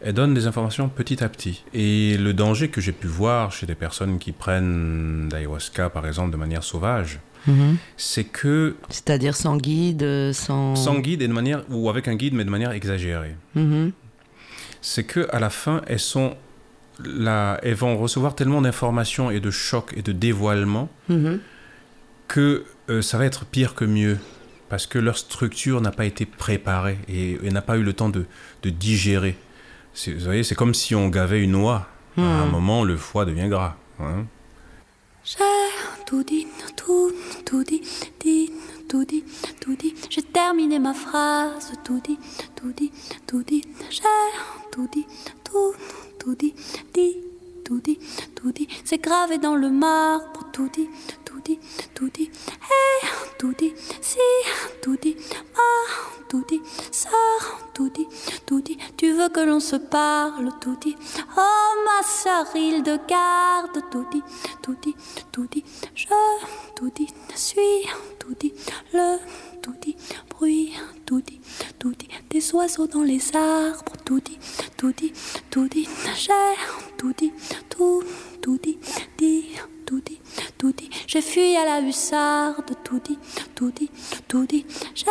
Elles donnent des informations petit à petit. Et le danger que j'ai pu voir chez des personnes qui prennent l'ayahuasca par exemple de manière sauvage, Mhm. c'est que C'est-à-dire sans guide, sans. sans guide et de manière ou avec un guide mais de manière exagérée. Mhm. c'est que à la fin, elles sont là, elles vont recevoir tellement d'informations et de chocs et de dévoilements Mhm. que euh, ça va être pire que mieux parce que leur structure n'a pas été préparée et, et n'a pas eu le temps de, de digérer. Vous voyez, c'est comme si on gavait une oie. À un Mhm. moment, le foie devient gras. hein. J'ai tout dit, tout, tout dit, dit, tout dit, tout dit. J'ai terminé ma phrase, tout dit, tout dit, tout dit. J'ai tout dit, tout, tout dit, dit, tout dit, tout dit. C'est gravé dans le marbre, tout dit, tout dit, tout dit. Et tout dit, si, tout dit, ma, tout dit, ça, tout dit, tout dit. Tu veux que l'on se parle, tout dit. Oh ma sœur, il de garde, tout dit, tout dit, tout dit. Je, tout dit, suis, tout dit, le, tout dit, bruit, tout dit, tout dit. Des oiseaux dans les arbres, tout dit, tout dit, tout dit. J'ai, tout dit, tout, tout dit, dit, tout dit, tout dit. J'ai fui à la hussarde, tout dit, tout dit, tout dit. J'ai,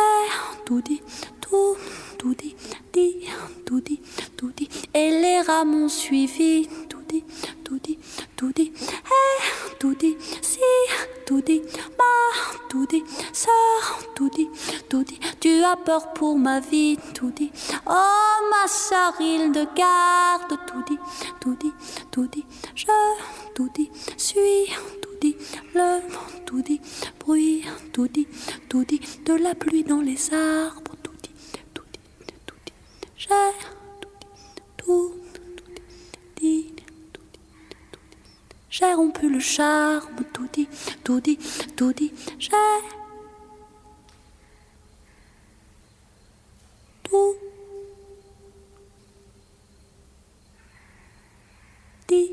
tout dit, tout, tout dit, dit, tout dit, tout dit. Et les rats m'ont suivi, dit, tout dit. Et tout dit, si, tout dit, ma, tout dit, ça, tout dit. Tu as peur pour ma vie, tout dit. Oh ma il de garde, dit, tout dit. Je, tout dit, suis, tout dit, le, tout dit, bruit, tout dit. De la pluie dans les arbres, dit, tout dit. J'ai, tout dit, tout, tout dit, dit, tout dit, tout dit. J'ai rompu le charme, tout dit, tout dit, tout dit. J'ai tout dit.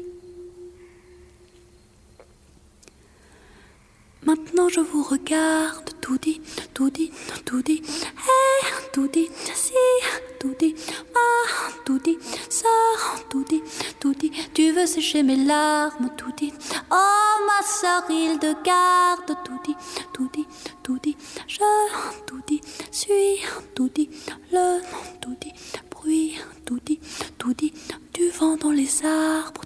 Maintenant je vous regarde, tout dit, tout dit, tout dit, tout dit, si, tout dit, ah, tout dit, ça, tout dit, tout dit, tu veux sécher mes larmes, tout dit, oh ma sœur, il de garde, tout dit, tout dit, tout dit, je, tout dit, suis, tout dit, le, tout dit, bruit, tout dit, tout dit, du vent dans les arbres,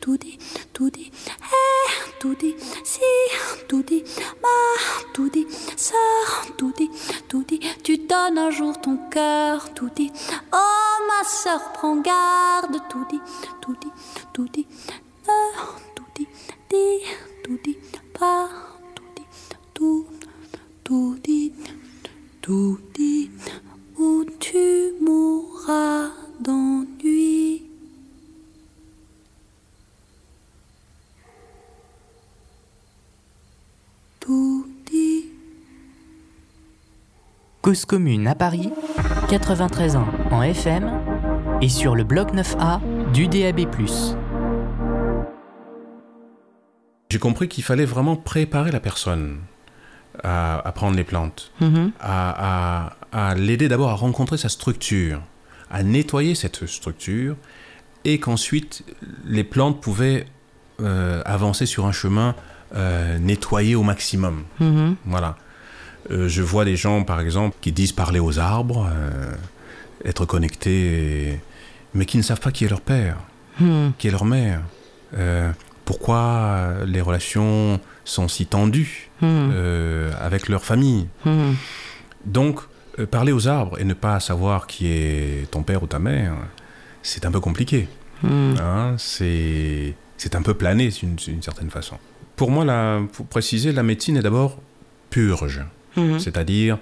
tout dit, eh, tout dit, si, tout dit, ma, tout dit, ça, tout dit, tu donnes un jour ton cœur, tout dit, oh ma sœur, prends garde, tout dit, euh, tout dit, dit, tout dit, pas, tout dit, tout, tout dit, ou tu mourras d'ennui. Cause commune à Paris, 93 ans en FM et sur le bloc 9A du DAB+. J'ai compris qu'il fallait vraiment préparer la personne à, à prendre les plantes, Mhm. à, à- à l'aider d'abord à rencontrer sa structure, à nettoyer cette structure, et qu'ensuite les plantes pouvaient euh, avancer sur un chemin euh, nettoyé au maximum. Mhm. Voilà. Euh, je vois des gens, par exemple, qui disent parler aux arbres, euh, être connectés, mais qui ne savent pas qui est leur père, Mhm. qui est leur mère. Pourquoi les relations sont si tendues euh, avec leur famille. Mhm. Donc, parler aux arbres et ne pas savoir qui est ton père ou ta mère, c'est un peu compliqué. Hein, c'est un peu plané d'une certaine façon. Pour moi, la, pour préciser, la médecine est d'abord purge, Mhm. c'est-à-dire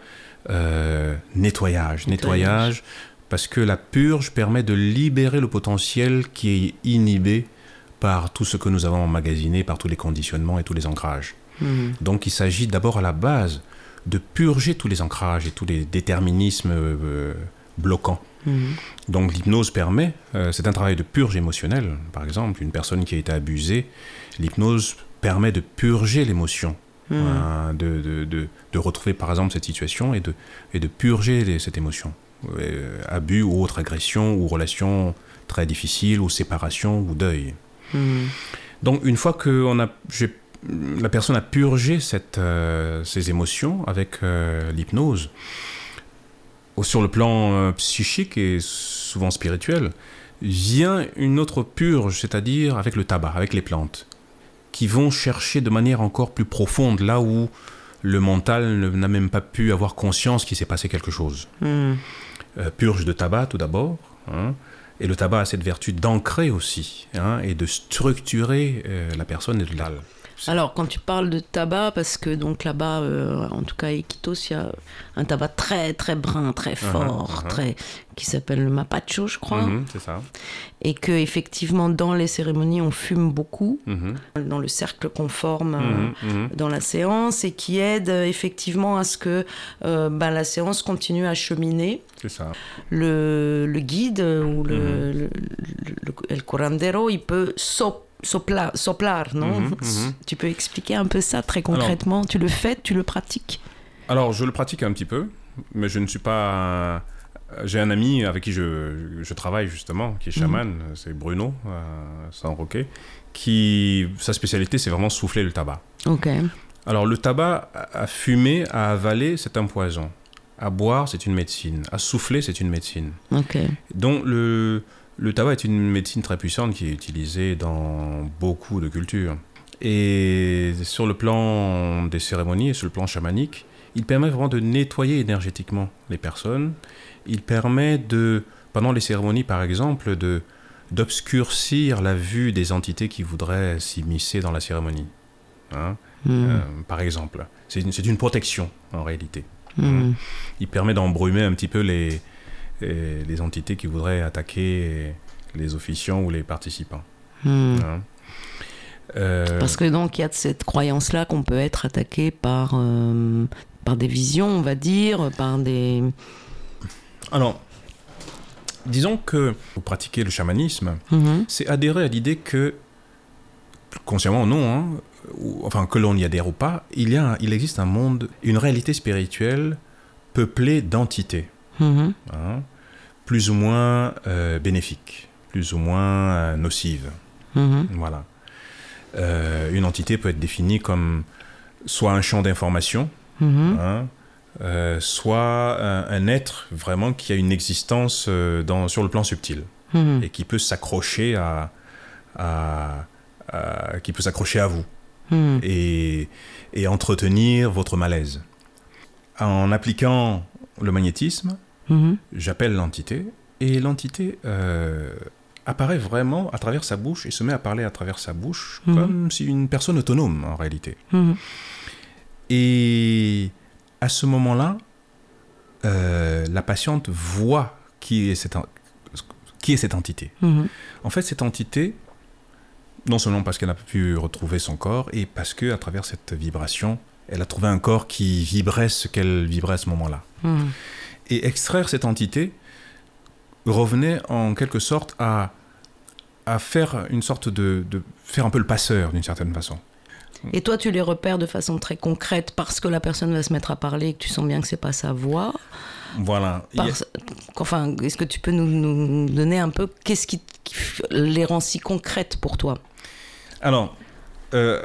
euh, nettoyage, Nettoyage. nettoyage, parce que la purge permet de libérer le potentiel qui est inhibé par tout ce que nous avons emmagasiné, par tous les conditionnements et tous les ancrages. Mhm. Donc il s'agit d'abord à la base de purger tous les ancrages et tous les déterminismes euh, bloquants. Mhm. Donc l'hypnose permet, euh, c'est un travail de purge émotionnelle. Par exemple, une personne qui a été abusée, l'hypnose permet de purger l'émotion, Mhm. hein, de, de- de- de retrouver par exemple cette situation et de, et de purger les- cette émotion. Euh, abus ou autre agression ou relation très difficile ou séparation ou deuil. Mhm. Donc une fois que on a, la personne a purgé cette, euh, ces émotions avec euh, l'hypnose, sur le plan euh, psychique et souvent spirituel, vient une autre purge, c'est-à-dire avec le tabac, avec les plantes, qui vont chercher de manière encore plus profonde là où le mental n'a même pas pu avoir conscience qu'il s'est passé quelque chose. Mhm. Euh, purge de tabac tout d'abord. hein. et le tabac a cette vertu d'ancrer aussi hein, et de structurer euh, la personne et de la... Alors, quand tu parles de tabac, parce que donc là-bas, euh, en tout cas à Iquitos, il y a un tabac très très brun, très fort, uh-huh. très qui s'appelle le mapacho, je crois, Mhm, c'est ça. et que effectivement dans les cérémonies on fume beaucoup Mhm, dans le cercle qu'on forme. euh, mhm, mhm. dans la séance et qui aide euh, effectivement à ce que euh, ben, la séance continue à cheminer. C'est ça. Le, le guide ou le, le, le- le curandero, il peut so- sopla- soplar, non Mhm, mhm. Tu peux expliquer un peu ça très concrètement Tu le fais, tu le pratiques Alors, je le pratique un petit peu, mais je ne suis pas... J'ai un ami avec qui je, je travaille justement, qui est chaman, c'est Bruno, euh, San Roque, qui... Sa spécialité, c'est vraiment souffler le tabac. Ok. Alors, le tabac à à fumer, à avaler, c'est un poison. À boire, c'est une médecine. À souffler, c'est une médecine. Ok. Donc le, le tabac est une médecine très puissante qui est utilisée dans beaucoup de cultures. Et sur le plan des cérémonies et sur le plan chamanique, il permet vraiment de nettoyer énergétiquement les personnes. Il permet de, pendant les cérémonies par exemple, de d'obscurcir la vue des entités qui voudraient s'immiscer dans la cérémonie. Hein, Hmm. euh, par exemple. C'est une, une protection en réalité Hmm. il permet d'embrumer un petit peu les, les, les entités qui voudraient attaquer les officiants ou les participants. Hmm. hein. Euh, Parce que donc il y a cette croyance-là qu'on peut être attaqué par, euh, par des visions, on va dire, par des... Alors, disons que vous pratiquez le chamanisme, Mhm. c'est adhérer à l'idée que, consciemment ou non, hein, ou- enfin que l'on y adhère ou pas, il, y a il existe un monde, une réalité spirituelle peuplée d'entités. Mhm. hein, plus ou moins euh, bénéfiques, plus ou moins euh, nocives. Mhm. Voilà. Euh, une entité peut être définie comme soit un champ d'information, Mhm. hein, euh, soit un, un être vraiment qui a une existence dans, sur le plan subtil et qui peut s'accrocher à, à- à- qui peut s'accrocher à vous et, et entretenir votre malaise. En appliquant le magnétisme, Mhm. j'appelle l'entité Et l'entité euh, apparaît vraiment à travers sa bouche et se met à parler à travers sa bouche Mhm. comme si une personne autonome en réalité. Mhm. Et à ce moment-là, euh, la patiente voit qui est cette, qui est cette entité. En fait, cette entité, non seulement parce qu'elle a pu retrouver son corps, et parce que à travers cette vibration, elle a trouvé un corps qui vibrait ce qu'elle vibrait à ce moment-là. Et extraire cette entité revenait en quelque sorte à, à faire une sorte de, de faire un peu le passeur d'une certaine façon. Et toi, tu les repères de façon très concrète parce que la personne va se mettre à parler et que tu sens bien que c'est pas sa voix. Voilà. Enfin, est-ce que tu peux nous, nous donner un peu qu'est-ce qui, les rend si concrètes pour toi? Alors, euh,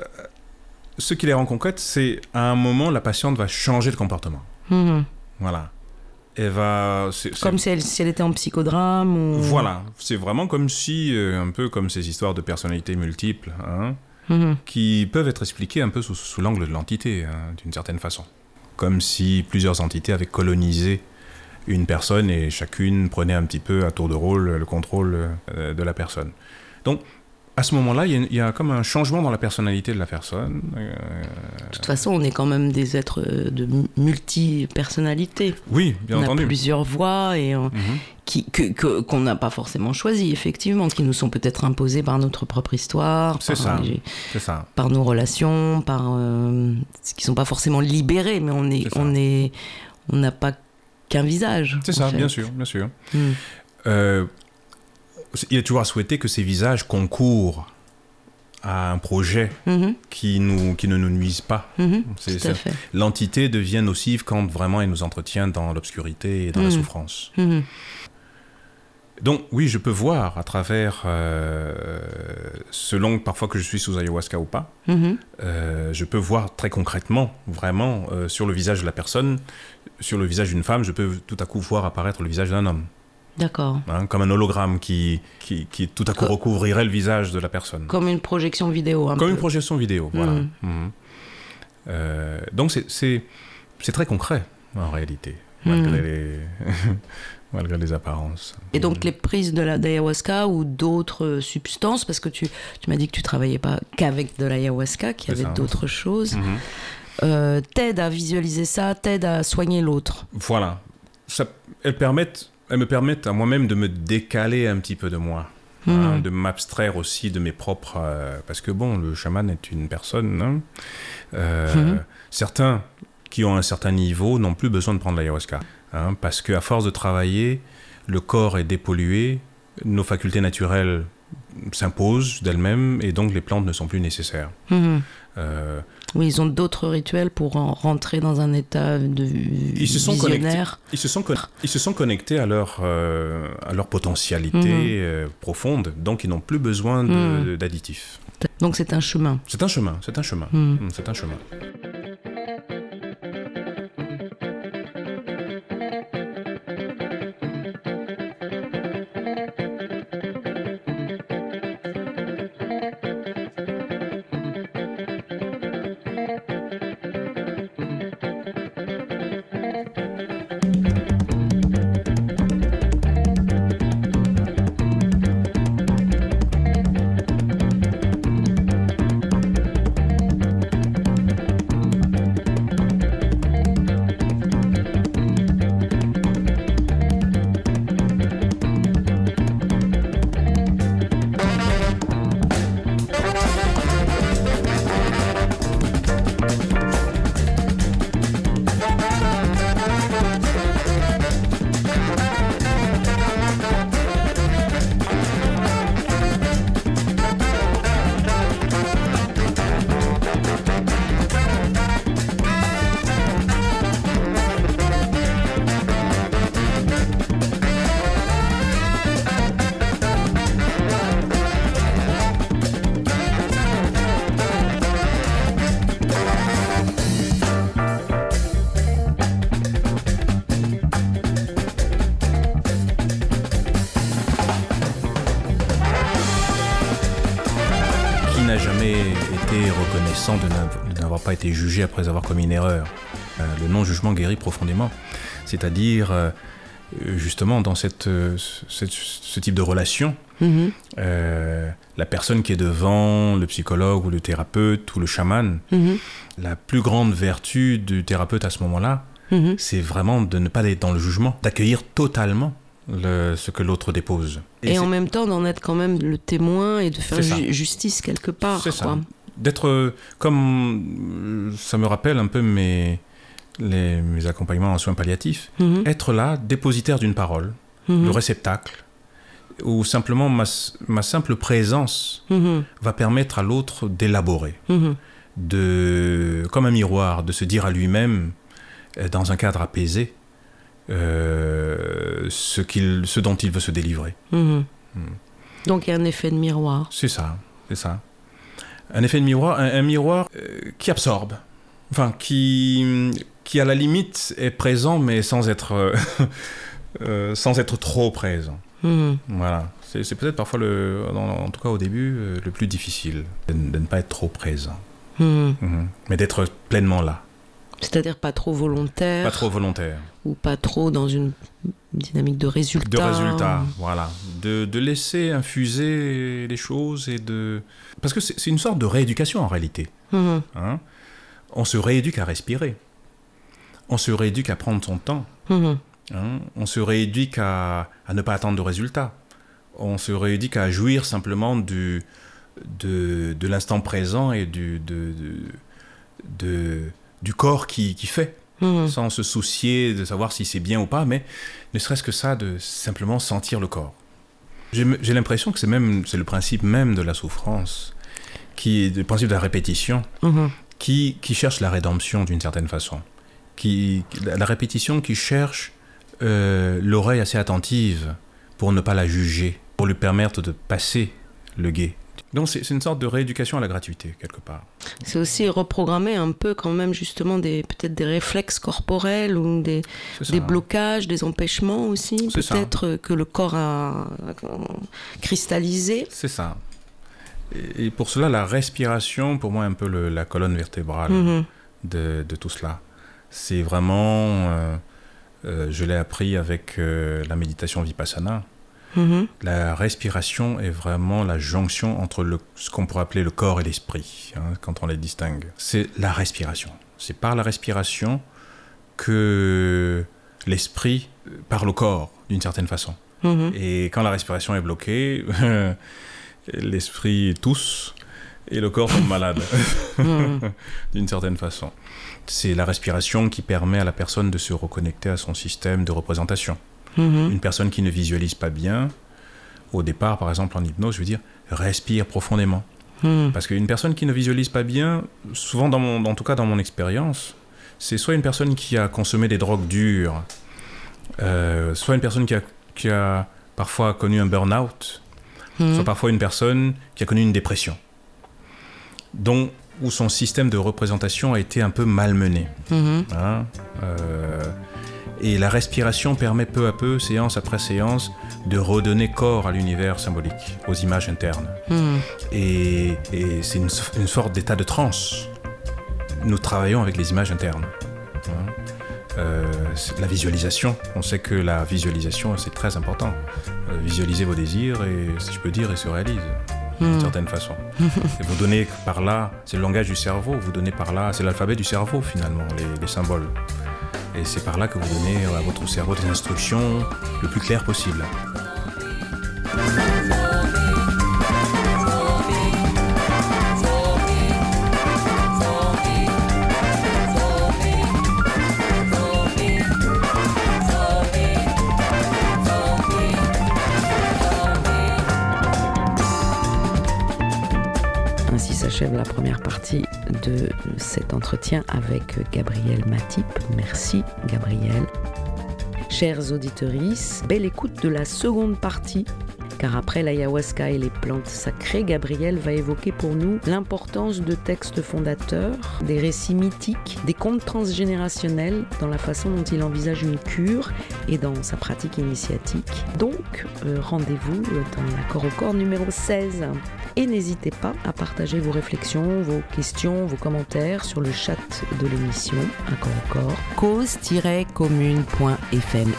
ce qui les rend concrètes, c'est à un moment, la patiente va changer de comportement. Mhm. Voilà. Elle va. Comme si elle, si elle était en psychodrame ou... Voilà. C'est vraiment comme si, euh, un peu comme ces histoires de personnalités multiples, hein, Mhm. qui peuvent être expliquées un peu sous, sous l'angle de l'entité, hein, d'une certaine façon. Comme si plusieurs entités avaient colonisé une personne et chacune prenait un petit peu à tour de rôle le contrôle euh, de la personne. Donc, à ce moment-là, il y a- il y, a comme un changement dans la personnalité de la personne. euh, De toute façon, on est quand même des êtres euh, de multi-personnalités. oui, bien on entendu. a plusieurs voix et Mhm. que- qu'on n'a pas forcément choisi, effectivement, qui nous sont peut-être imposées par notre propre histoire, par, ça. les- C'est ça. par nos relations, par euh, qui sont pas forcément libérés, mais on est, on est, on n'a pas qu'un visage. C'est ça, fait. bien sûr, bien sûr. Mm. Euh, il est toujours à souhaiter que ces visages concourent à un projet Mhm, qui, nous, qui ne nous nuise pas. mhm. L'entité devient nocive quand vraiment elle nous entretient dans l'obscurité et dans la Mhm. souffrance. Donc oui, je peux voir à travers, euh, selon parfois que je suis sous ayahuasca ou pas, euh, je peux voir très concrètement, vraiment, euh, sur le visage de la personne, sur le visage d'une femme, je peux tout à coup voir apparaître le visage d'un homme, D'accord. hein, comme un hologramme qui, qui, qui tout à coup Co- recouvrirait le visage de la personne. Comme une projection vidéo. Un Comme peu. une projection vidéo, voilà. Mhm. Mhm. Euh, donc c'est- très concret en réalité, Mhm. malgré, les, malgré les apparences. Et donc les prises de la d'ayahuasca ou d'autres euh, substances, parce que tu, tu m'as dit que tu travaillais pas qu'avec de l'ayahuasca, qu'il y avait d'autres choses, Mhm. euh, t'aident à visualiser ça, t'aident à soigner l'autre. Voilà. Ça, elles, permettent, elles me permettent à moi-même de me décaler un petit peu de moi. hein, Mhm. de m'abstraire aussi de mes propres... euh, parce que bon, le chaman est une personne. hein. Euh, Mhm. Certains qui ont un certain niveau n'ont plus besoin de prendre l'ayahuasca. hein, parce qu'à force de travailler, le corps est dépollué, nos facultés naturelles s'imposent d'elles-mêmes et donc les plantes ne sont plus nécessaires. Mhm. Euh, Oui, ils ont d'autres rituels pour en rentrer dans un état de Ils se sont visionnaire. Ils se sont, ils se sont connectés à leur, euh, à leur potentialité Mhm. euh, profonde, donc ils n'ont plus besoin Mhm. d'additifs. Donc c'est un chemin. C'est un chemin, c'est un chemin, Mhm. C'est un chemin. Été jugé après avoir commis une erreur Euh, Le non-jugement guérit profondément. C'est-à-dire, euh, justement dans cette, euh, cette- ce type de relation, Mhm, euh, la personne qui est devant, le psychologue ou le thérapeute ou le chaman, mhm, la plus grande vertu du thérapeute à ce moment-là, mhm. c'est vraiment de ne pas être dans le jugement, d'accueillir totalement le- ce que l'autre dépose. Et, en même temps d'en être quand même le témoin et de faire ju- justice quelque part. C'est ça. D'être euh, comme euh, ça me rappelle un peu mes, les- mes accompagnements en soins palliatifs. Mhm, Être là, dépositaire d'une parole, mhm, le réceptacle, ou simplement ma, ma simple présence mhm, va permettre à l'autre d'élaborer, mhm, de, comme un miroir, de se dire à lui-même, euh, dans un cadre apaisé, euh, ce, qu'il, ce dont il veut se délivrer. Hmm. Donc il y a un effet de miroir. C'est ça, c'est ça. Un effet de miroir, un, un miroir euh, qui absorbe, enfin qui, qui à la limite est présent mais sans être, euh, euh, sans être trop présent. Mhm, Voilà, c'est, peut-être parfois le, en, en tout cas au début, le plus difficile de, de ne pas être trop présent, mhm. Mhm. mais d'être pleinement là, C'est-à-dire pas trop volontaire pas trop volontaire. Ou pas trop dans une dynamique de résultat. De résultats, voilà. De, de laisser infuser les choses et de... Parce que c'est, une sorte de rééducation en réalité. Mhm, Hein on se rééduque à respirer. On se rééduque à prendre son temps. mhm, hein. on se rééduque à, à ne pas attendre de résultats. On se rééduque à jouir simplement du, de, de l'instant présent et du, de, de- de- du corps qui, qui fait, mhm. sans se soucier de savoir si c'est bien ou pas, mais ne serait-ce que ça, de simplement sentir le corps. J'ai l'impression que c'est même c'est le principe même de la souffrance, qui est le principe de la répétition Mhm. qui, qui cherche la rédemption d'une certaine façon. Qui, la, répétition qui cherche euh, l'oreille assez attentive pour ne pas la juger, pour lui permettre de passer le guet. Donc c'est une sorte de rééducation à la gratuité, quelque part. C'est aussi reprogrammer un peu quand même justement des peut-être des réflexes corporels ou des, des blocages, des empêchements aussi, peut-être que le corps a, cristallisé. C'est ça. Et, et pour cela, la respiration, pour moi, est un peu le- la colonne vertébrale Mhm. de, de tout cela. C'est vraiment... euh, euh, je l'ai appris avec euh, la méditation vipassana. Mhm. La respiration est vraiment la jonction entre le, ce qu'on pourrait appeler le corps et l'esprit, hein, quand on les distingue. C'est la respiration. C'est par la respiration que l'esprit parle au corps, d'une certaine façon. Mhm. Et quand la respiration est bloquée, l'esprit tousse et le corps tombe malade, Mhm. d'une certaine façon. C'est la respiration qui permet à la personne de se reconnecter à son système de représentation Mhm. une personne qui ne visualise pas bien, au départ, par exemple en hypnose, je veux dire, respire profondément. Mhm. Parce qu'une personne qui ne visualise pas bien, souvent, dans mon, en tout cas dans mon expérience, c'est soit une personne qui a consommé des drogues dures, euh, soit une personne qui a, qui a parfois connu un burn-out, Mhm. soit parfois une personne qui a connu une dépression, dont, où son système de représentation a été un peu malmené. Mhm. Hein, euh, et la respiration permet peu à peu, séance après séance, de redonner corps à l'univers symbolique, aux images internes. Mhm. Et, et c'est une, une sorte d'état de transe. Nous travaillons avec les images internes. hein. Euh, la visualisation, on sait que la visualisation c'est très important. Euh, visualiser vos désirs et, si je peux dire, ils se réalisent d'une Mhm. certaine façon. Et vous donnez par là, c'est le langage du cerveau, vous donnez par là, c'est l'alphabet du cerveau finalement, les, les symboles. Et c'est par là que vous donnez à votre cerveau des instructions le plus clair possible. La première partie de cet entretien avec Gabriel Matip. Merci Gabriel. Chers auditeurs, belle écoute de la seconde partie. Car après l'ayahuasca et les plantes sacrées, Gabriel va évoquer pour nous l'importance de textes fondateurs, des récits mythiques, des contes transgénérationnels dans la façon dont il envisage une cure et dans sa pratique initiatique. Donc, euh, rendez-vous dans l'accord au corps numéro 16. Et n'hésitez pas à partager vos réflexions, vos questions, vos commentaires sur le chat de l'émission Accord au corps, cause-commune.fm.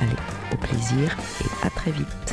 Allez, au plaisir et à très vite.